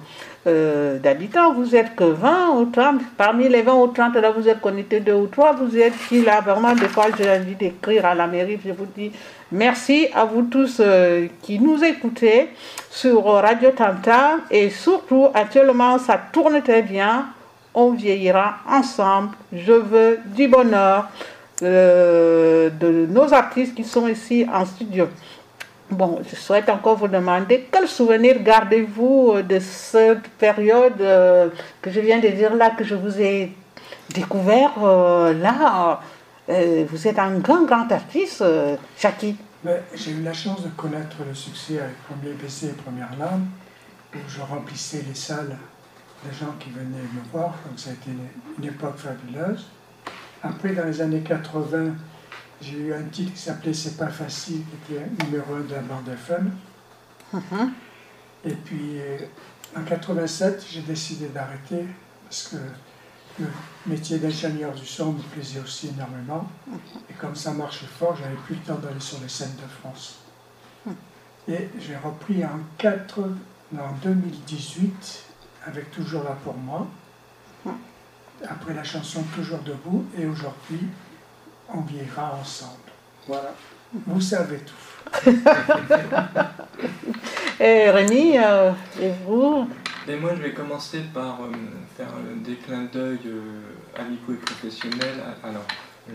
d'habitants. Vous êtes que 20 ou 30. Parmi les 20 ou 30, là, vous êtes connectés deux ou trois. Vous êtes qui là? Vraiment, des fois, j'ai envie d'écrire à la mairie. Je vous dis merci à vous tous euh, qui nous écoutez sur Radio Tanta. Et surtout, actuellement, ça tourne très bien. On vieillira ensemble. Je veux du bonheur euh, de nos artistes qui sont ici en studio. Bon, je souhaite encore vous demander quel souvenir gardez-vous euh, de cette période que je viens de dire là, que je vous ai découvert là. Euh, vous êtes un grand, grand artiste, euh, Jackie. Mais J'ai eu la chance de connaître le succès avec Premier baiser et Première larme, où je remplissais les salles de gens qui venaient me voir, donc ça a été une, une époque fabuleuse. Après, dans les années 80, j'ai eu un titre qui s'appelait C'est pas facile, qui était numéro un de la bande FM. Et puis, euh, en 87, j'ai décidé d'arrêter parce que le métier d'ingénieur du son me plaisait aussi énormément. Et comme ça marchait fort, j'avais plus le temps d'aller sur les scènes de France. Et j'ai repris en, 4, en 2018 avec Toujours là pour moi. Après la chanson Toujours debout. Et aujourd'hui, on vieillira ensemble. Voilà. Vous savez tout. [laughs] Et Rémi, euh, et vous? Et moi, je vais commencer par euh, faire des clins d'œil euh, amicaux et professionnels. Alors,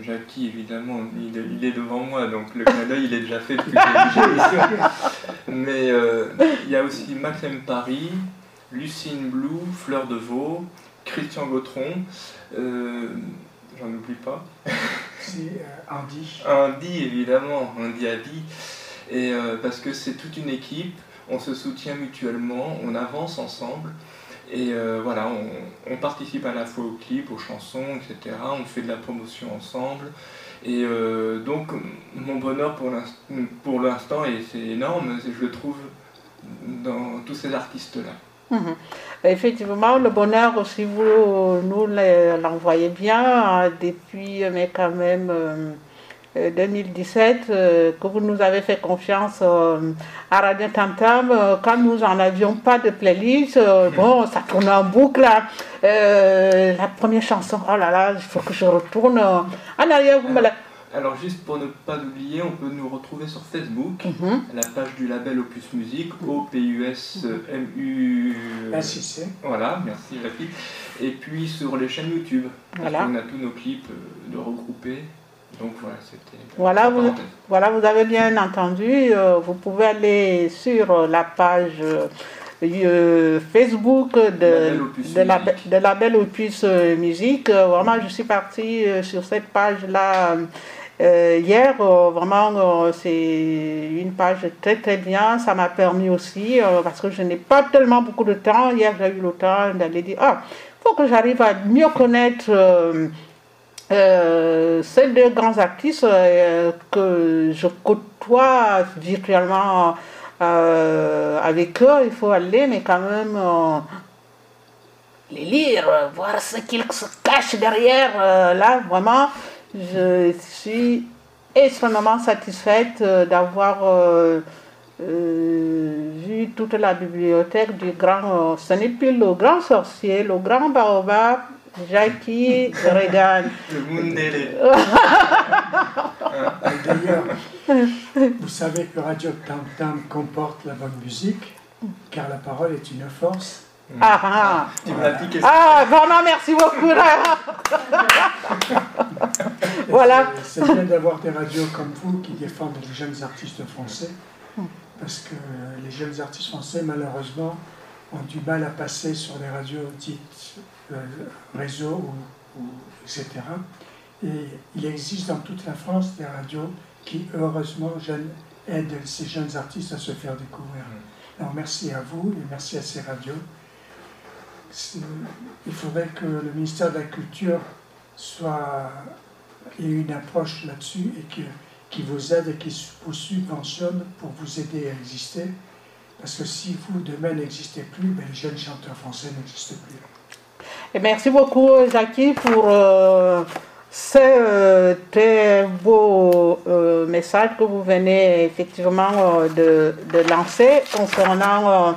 Jackie, évidemment, il, est- il est devant moi, donc le clin d'œil, il est déjà fait depuis. [laughs] Mais euh, il y a aussi Maxime Paris, Lucine Blou, Fleur de Veau, Christian Gautron, j'en oublie pas. C'est Andy. Andy, évidemment, Andy Adi. Et parce que c'est toute une équipe, on se soutient mutuellement, on avance ensemble. Et euh, voilà, on, participe à la fois au clip, aux chansons, etc. On fait de la promotion ensemble. Et euh, donc, mon bonheur pour l'inst- pour l'instant, et c'est énorme, je le trouve dans tous ces artistes-là. Mhm. Effectivement, le bonheur, si vous nous le- l'envoyez bien, euh, depuis, mais quand même, euh, 2017 que vous nous avez fait confiance à Radio Tam Tam quand nous n'en avions pas de playlist. bon, ça tourne en boucle. la première chanson, oh là là, il faut que je retourne en arrière. Vous me la alors juste pour ne pas oublier, on peut nous retrouver sur Facebook, Mhm. la page du label Opus Musique, O-P-U-S-M-U... Ah, si, c'est. Voilà, merci la fille. Et puis sur les chaînes YouTube, Voilà. qu'on a tous nos clips euh, de regroupés. Donc voilà. Voilà, vous- parenthèse. Voilà, vous avez bien entendu. euh, vous pouvez aller sur euh, la page euh, Facebook de, de, la, Label Opus Musique. Vraiment, je suis partie sur cette page-là euh, hier. Euh, vraiment, euh, c'est une page très très bien. Ça m'a permis aussi, parce que je n'ai pas tellement beaucoup de temps. Hier, j'ai eu le temps d'aller dire, ah, il faut que j'arrive à mieux connaître. Euh, ces deux grands artistes euh, que je côtoie virtuellement euh, avec eux, il faut aller, mais quand même les lire, voir ce qu'ils se cachent derrière. là, vraiment, je suis extrêmement satisfaite d'avoir vu toute la bibliothèque du grand, ce n'est plus le grand sorcier, le grand baobab, Jackie Regan. Le Mundele. [laughs] Et D'ailleurs, vous savez que Radio Tam Tam comporte la bonne musique, car la parole est une force. Ah, ah. Tu me l'as piqué ça. Ah, vraiment, merci beaucoup. Voilà. c'est- C'est bien d'avoir des radios comme vous qui défendent les jeunes artistes français, parce que les jeunes artistes français, malheureusement, ont du mal à passer sur les radios dites euh, réseau ou, ou etc. Et il existe dans toute la France des radios qui, heureusement, aident ces jeunes artistes à se faire découvrir. Alors merci à vous et merci à ces radios. Il faudrait que le ministère de la Culture soit ait une approche là-dessus et que, qui vous aide et qui vous subventionne pour vous aider à exister. Parce que si vous, demain, n'existez plus, ben, les jeunes chanteurs français n'existent plus. Et merci beaucoup, Jackie, pour euh, ce euh, très beau euh, message que vous venez effectivement euh, de, lancer concernant euh,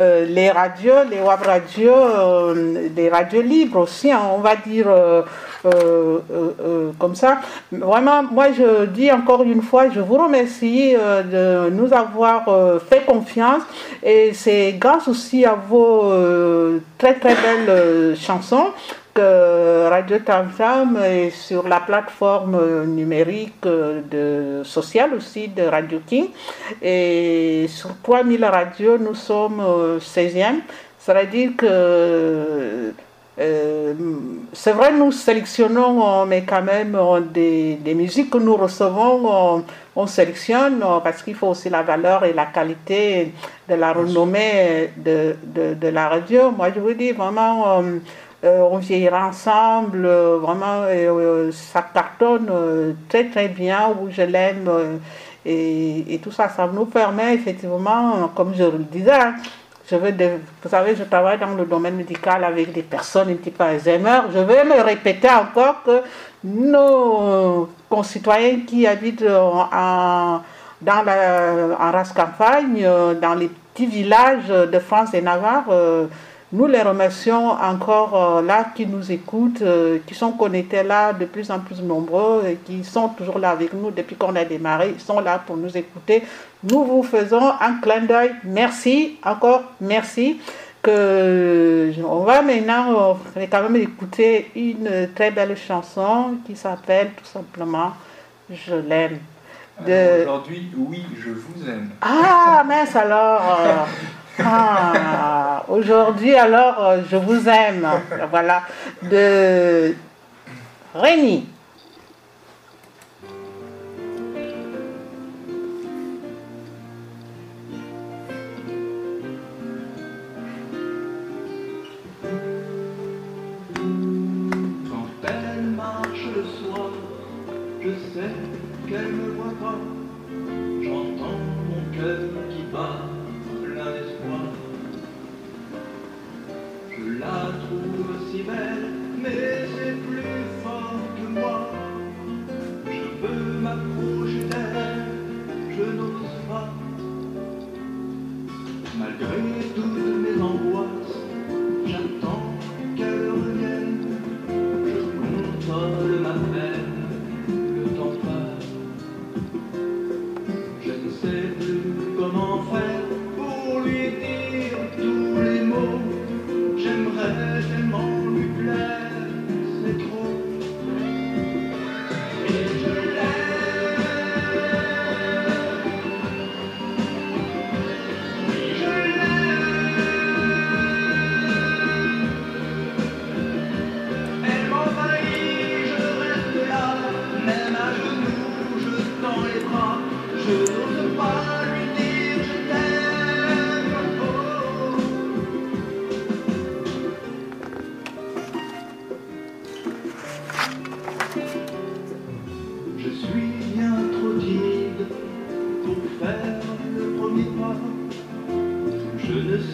euh, les radios, les web radios, des radios libres aussi, hein, on va dire euh, euh, euh, comme ça. Vraiment, moi je dis encore une fois, je vous remercie de nous avoir fait confiance et c'est grâce aussi à vos très très belles chansons que Radio Tam Tam est sur la plateforme numérique de, sociale aussi de Radio King. Et sur 3000 radios, nous sommes euh, 16e. Ça veut dire que euh, c'est vrai, nous sélectionnons, euh, mais quand même euh, des, des musiques que nous recevons, on sélectionne parce qu'il faut aussi la valeur et la qualité de la renommée de, de, de la radio. Moi, je vous dis vraiment, on vieillira ensemble, vraiment, ça cartonne très très bien, où je l'aime. et, et tout ça, ça nous permet effectivement, comme je le disais, hein, je veux vous savez, je travaille dans le domaine médical avec des personnes un petit peu Alzheimer. Je vais me répéter encore que nos concitoyens qui habitent en, dans la, en race campagne, euh, dans les petits villages de France et Navarre, euh, nous les remercions encore euh, là qui nous écoutent, euh, qui sont connectés là de plus en plus nombreux et qui sont toujours là avec nous depuis qu'on a démarré. Ils sont là pour nous écouter. Nous vous faisons un clin d'œil. Merci, encore merci. Que on va maintenant euh, quand même écouter une très belle chanson qui s'appelle tout simplement Je l'aime. De- Aujourd'hui, oui, je vous aime. Ah, mince alors. [laughs] ah, Aujourd'hui, alors, euh, je vous aime. Voilà. De Rémi.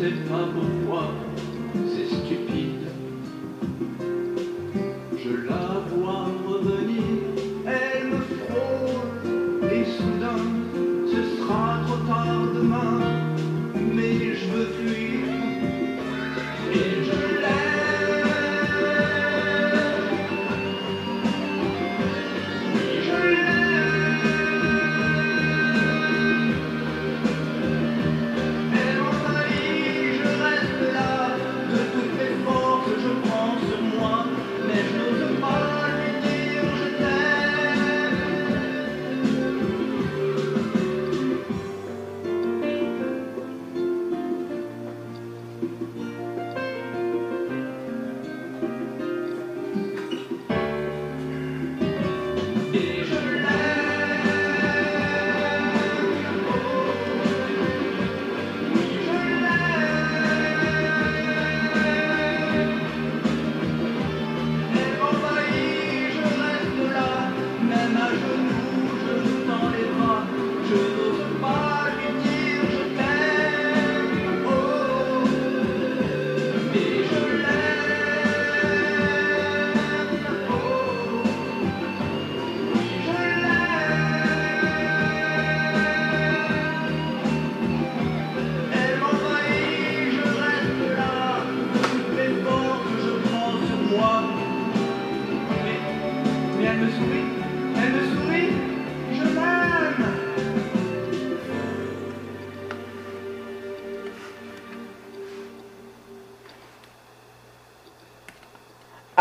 Sais pas pourquoi, c'est stupide.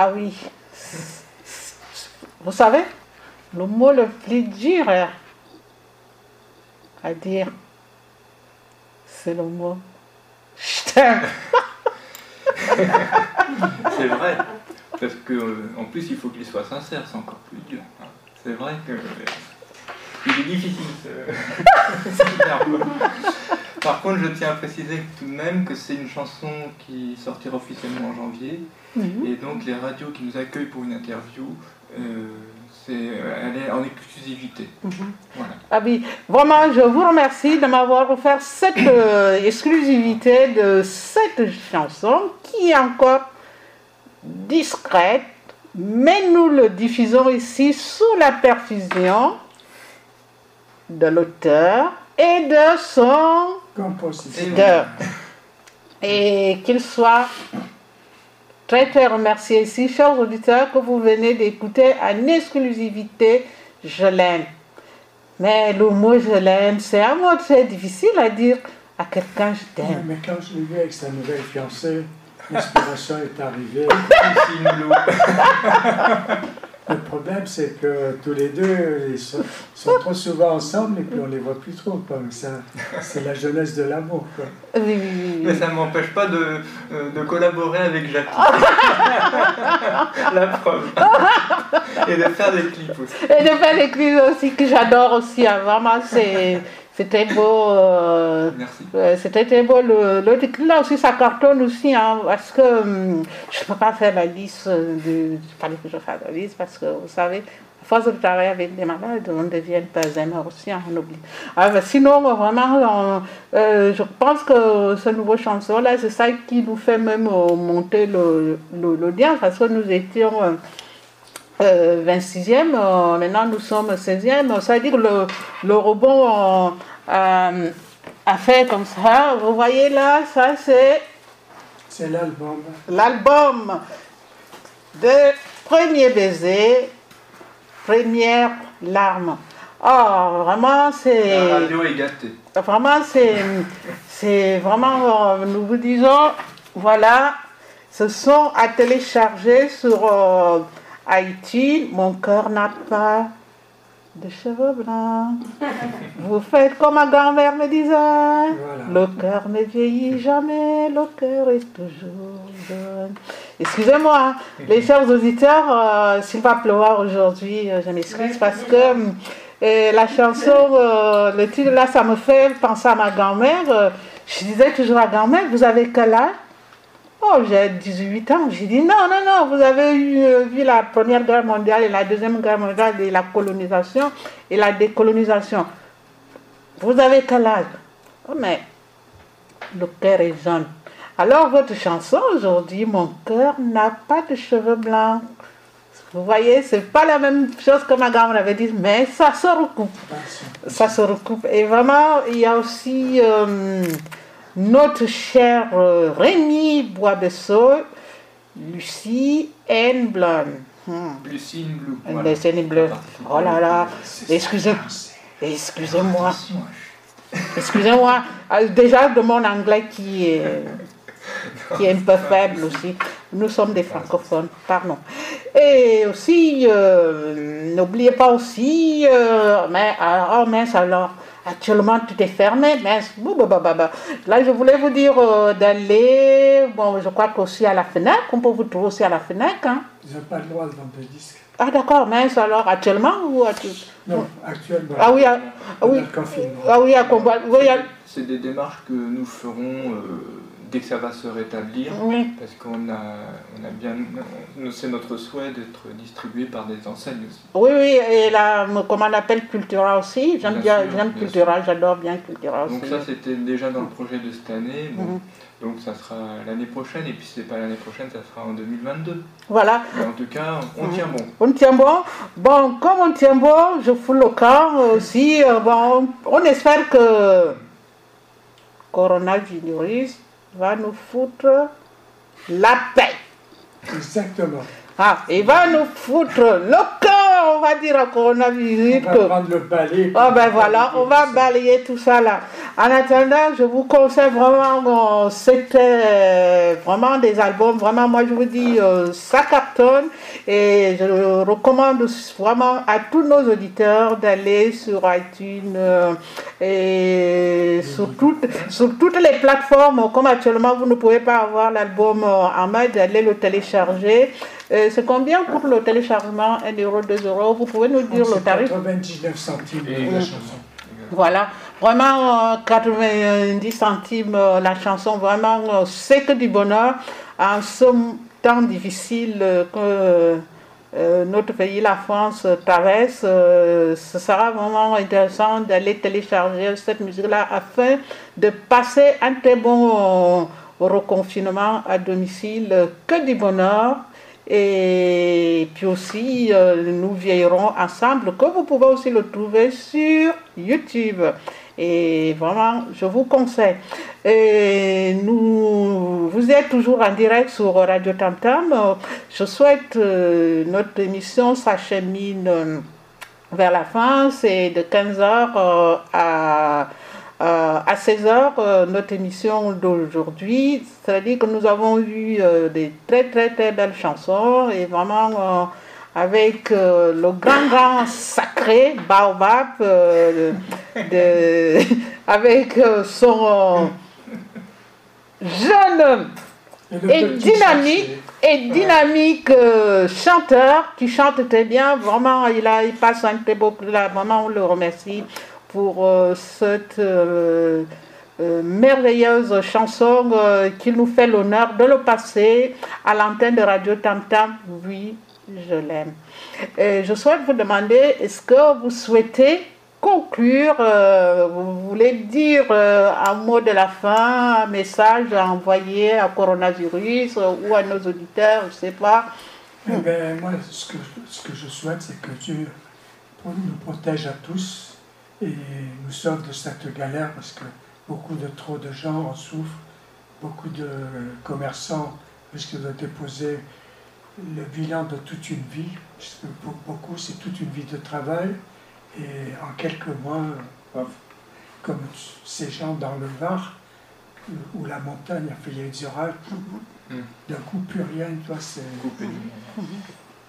Ah oui. Vous savez, le mot le plus dur à dire, c'est le mot je. [laughs] C'est vrai. Parce que euh, en plus, il faut qu'il soit sincère, c'est encore plus dur. C'est vrai que. euh, il est difficile. [laughs] Par contre, je tiens à préciser tout de même que c'est une chanson qui sortira officiellement en janvier. Mhm. Et donc, les radios qui nous accueillent pour une interview, euh, c'est, elle est en exclusivité. Voilà. Ah oui, vraiment, je vous remercie de m'avoir offert cette euh, exclusivité de cette chanson qui est encore discrète, mais nous le diffusons ici sous la perfusion de l'auteur et de son Compositeur. et qu'il soit très très remercié ici, chers auditeurs, que vous venez d'écouter en exclusivité Je l'aime. Mais le mot je l'aime, c'est un mot très difficile à dire à quelqu'un je t'aime. Mais quand je l'ai vu avec sa nouvelle fiancée, [laughs] l'inspiration est arrivée. [laughs] Le problème, c'est que tous les deux ils sont, sont trop souvent ensemble et puis on les voit plus trop. quoi. Mais ça, c'est la jeunesse de l'amour. quoi. Oui, oui, oui, Mais ça ne m'empêche pas de, euh, de collaborer avec Jacques. [laughs] La preuve. Et de faire des clips aussi. Et de faire les clips aussi que j'adore aussi. hein. Vraiment, c'est très beau. euh, Merci. C'était très beau. Le, le là aussi, ça cartonne aussi, hein, parce que hum, je ne peux pas faire la liste. euh, De, il fallait que je fasse la liste, parce que vous savez, à force de travailler avec des malades, on devient Alzheimer aussi, hein, on oublie. Ah, sinon, vraiment, on- euh, je pense que ce nouveau chanson-là, c'est ça qui nous fait même euh, monter le- l'audience, parce que nous étions. euh, euh, 26e, euh, maintenant nous sommes 16e, ça veut dire que le, le rebond euh, euh, a fait comme ça. Vous voyez là, ça c'est C'est l'album. l'album de Premier baiser, Première larme. Oh, vraiment La c'est... radio est gâtée. Vraiment, c'est, c'est vraiment, euh, nous vous disons, voilà, ce sont à télécharger sur euh, Haïti. Mon cœur n'a pas de cheveux blancs. Vous faites comme ma grand-mère me disait. Voilà. Le cœur ne vieillit jamais, le cœur est toujours jeune. Excusez-moi, les chers auditeurs, euh, s'il va pleuvoir aujourd'hui, euh, je m'excuse parce que euh, la chanson, euh, le titre là, ça me fait penser à ma grand-mère. Je disais toujours à grand-mère, vous avez quel âge? Oh, j'ai 18 ans. J'ai dit non, non, non, vous avez eu, euh, vu la Première Guerre mondiale et la Deuxième Guerre mondiale et la colonisation et la décolonisation. Vous avez quel âge? Oh, mais le cœur est jaune. Alors votre chanson aujourd'hui, mon cœur n'a pas de cheveux blancs. Vous voyez, c'est pas la même chose que ma grand avait dit, mais ça se recoupe. Ça se recoupe. Et vraiment, il y a aussi euh, notre cher euh, Rémi Boisbessot, Lucie N. Blonde. Hmm. Lucie Blue. Voilà. Lucie Bleu. Oh là là, excusez-moi. Excusez-moi. Excusez-moi. Euh, déjà de mon anglais qui est qui est un peu [laughs] faible aussi. Nous sommes des francophones, pardon. Et aussi, euh, n'oubliez pas aussi, euh, mais, ah, oh mince alors, actuellement tout est fermé, mince, là je voulais vous dire euh, d'aller, bon je crois qu'aussi à la fenêtre, on peut vous trouver aussi à la fenêtre. Hein. Ils n'ont pas le droit de vendre des disques. Ah d'accord, mince alors, actuellement ou Non, actuellement. Ah oui, ah, oui. Ah oui, à combat. C'est des démarches que nous ferons dès que ça va se rétablir, parce qu'on a, on a bien, c'est notre souhait d'être distribué par des enseignes aussi. Oui, oui, et là, comment on appelle Cultura aussi, j'aime bien, j'aime Cultura, j'adore bien Cultura aussi. Donc ça, c'était déjà dans le projet de cette année, mhm. donc ça sera l'année prochaine, et puis si c'est pas l'année prochaine, ça sera en 2022. Voilà. en tout cas, on tient bon. On tient bon. Bon, comme on tient bon, je fous le camp aussi. Euh, bon, on espère que coronavirus va nous foutre la paix. Exactement. Ah, il va nous foutre le corps, on va dire à coronavirus. On va prendre le. Oh ben voilà, on va balayer tout ça là. En attendant, je vous conseille vraiment, c'était vraiment des albums, vraiment, moi je vous dis, euh, ça cartonne. Et je recommande vraiment à tous nos auditeurs d'aller sur iTunes euh, et sur toutes, sur toutes les plateformes. Comme actuellement, vous ne pouvez pas avoir l'album en main, d'aller le télécharger. Euh, c'est combien pour le téléchargement 1 euro, 2 euros? Vous pouvez nous dire le tarif 99 centimes la chanson. Voilà, vraiment 90 centimes la chanson, vraiment c'est que du bonheur en ce temps difficile que euh, notre pays, la France, traverse. Euh, ce sera vraiment intéressant d'aller télécharger cette musique-là afin de passer un très bon reconfinement à domicile, que du bonheur. Et puis aussi, euh, nous vieillirons ensemble, que vous pouvez aussi le trouver sur YouTube. Et vraiment, je vous conseille. Et nous, vous êtes toujours en direct sur Radio Tam Tam. Je souhaite euh, notre émission s'achemine euh, vers la fin. C'est de 15h à euh, à 16h, euh, notre émission d'aujourd'hui, c'est-à-dire que nous avons eu euh, des très très très belles chansons et vraiment avec le grand grand sacré Baobab, de, [laughs] avec son jeune et, dynamique et dynamique chanteur qui chante très bien. Vraiment, il, a, il passe un très beau. Là, vraiment, on le remercie pour euh, cette euh, euh, merveilleuse chanson qu'il nous fait l'honneur de le passer à l'antenne de Radio Tam Tam. Oui, je l'aime. je souhaite vous demander, est-ce que vous souhaitez conclure, vous voulez dire un mot de la fin, un message à envoyer à coronavirus ou à nos auditeurs, je ne sais pas. Eh ben, moi, ce que je souhaite, c'est que Dieu nous protège à tous et nous sauve de cette galère parce que beaucoup de trop de gens en souffrent, beaucoup de commerçants risquent de déposer le bilan de toute une vie, puisque pour beaucoup c'est toute une vie de travail, et en quelques mois, comme ces gens dans le Var, où la montagne a fait les orages, mm-hmm. d'un coup plus rien, toi, c'est...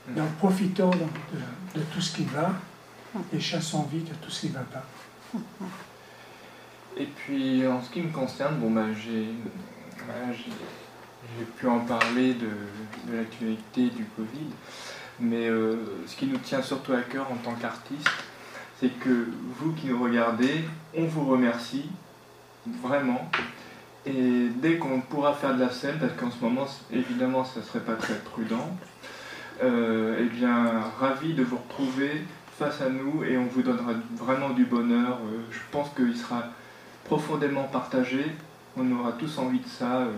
Donc profitons de tout ce qui va, et chassons vite tout ce qui ne va pas. Et puis en ce qui me concerne, bon, bah, j'ai pu en parler de, l'actualité du Covid, mais euh, ce qui nous tient surtout à cœur en tant qu'artiste, c'est que vous qui nous regardez, on vous remercie vraiment. Et dès qu'on pourra faire de la scène, parce qu'en ce moment, évidemment, ça ne serait pas très prudent, euh, eh bien, ravi de vous retrouver face à nous et on vous donnera vraiment du bonheur. Euh, je pense qu'il sera profondément partagé on aura tous envie de ça euh,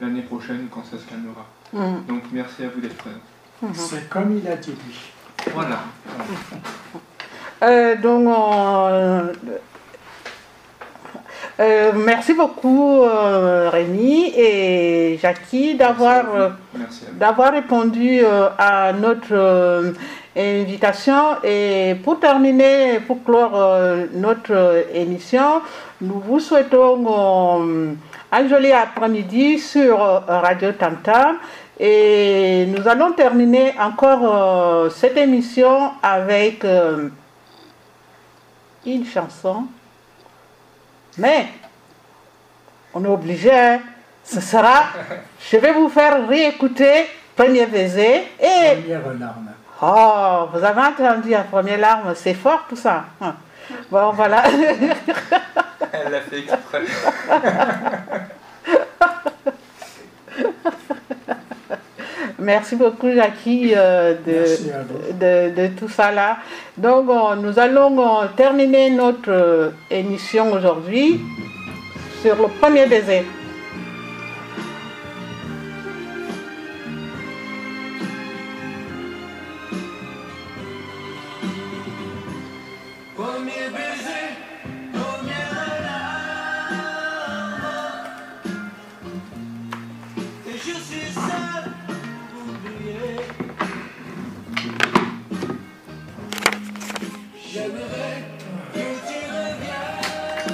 l'année prochaine quand ça se calmera. Mhm. Donc merci à vous d'être présents. Mhm. C'est comme il a dit lui. Voilà. [laughs] Euh, donc, euh, euh, merci beaucoup euh, Rémi et Jackie d'avoir euh, d'avoir répondu euh, à notre euh, invitation. Et pour terminer, pour clore euh, notre émission, nous vous souhaitons un joli après-midi sur euh, Radio Tantam. Et nous allons terminer encore euh, cette émission avec une chanson. Mais on est obligé, hein. ce sera, [laughs] je vais vous faire réécouter Premier baiser et Première larme. Oh, vous avez entendu la première larme, c'est fort tout ça. Bon, voilà. [laughs] Elle l'a fait exprès. Merci beaucoup, Jackie, euh, de, de, de tout ça là. Donc, euh, nous allons euh, terminer notre euh, émission aujourd'hui sur le premier baiser.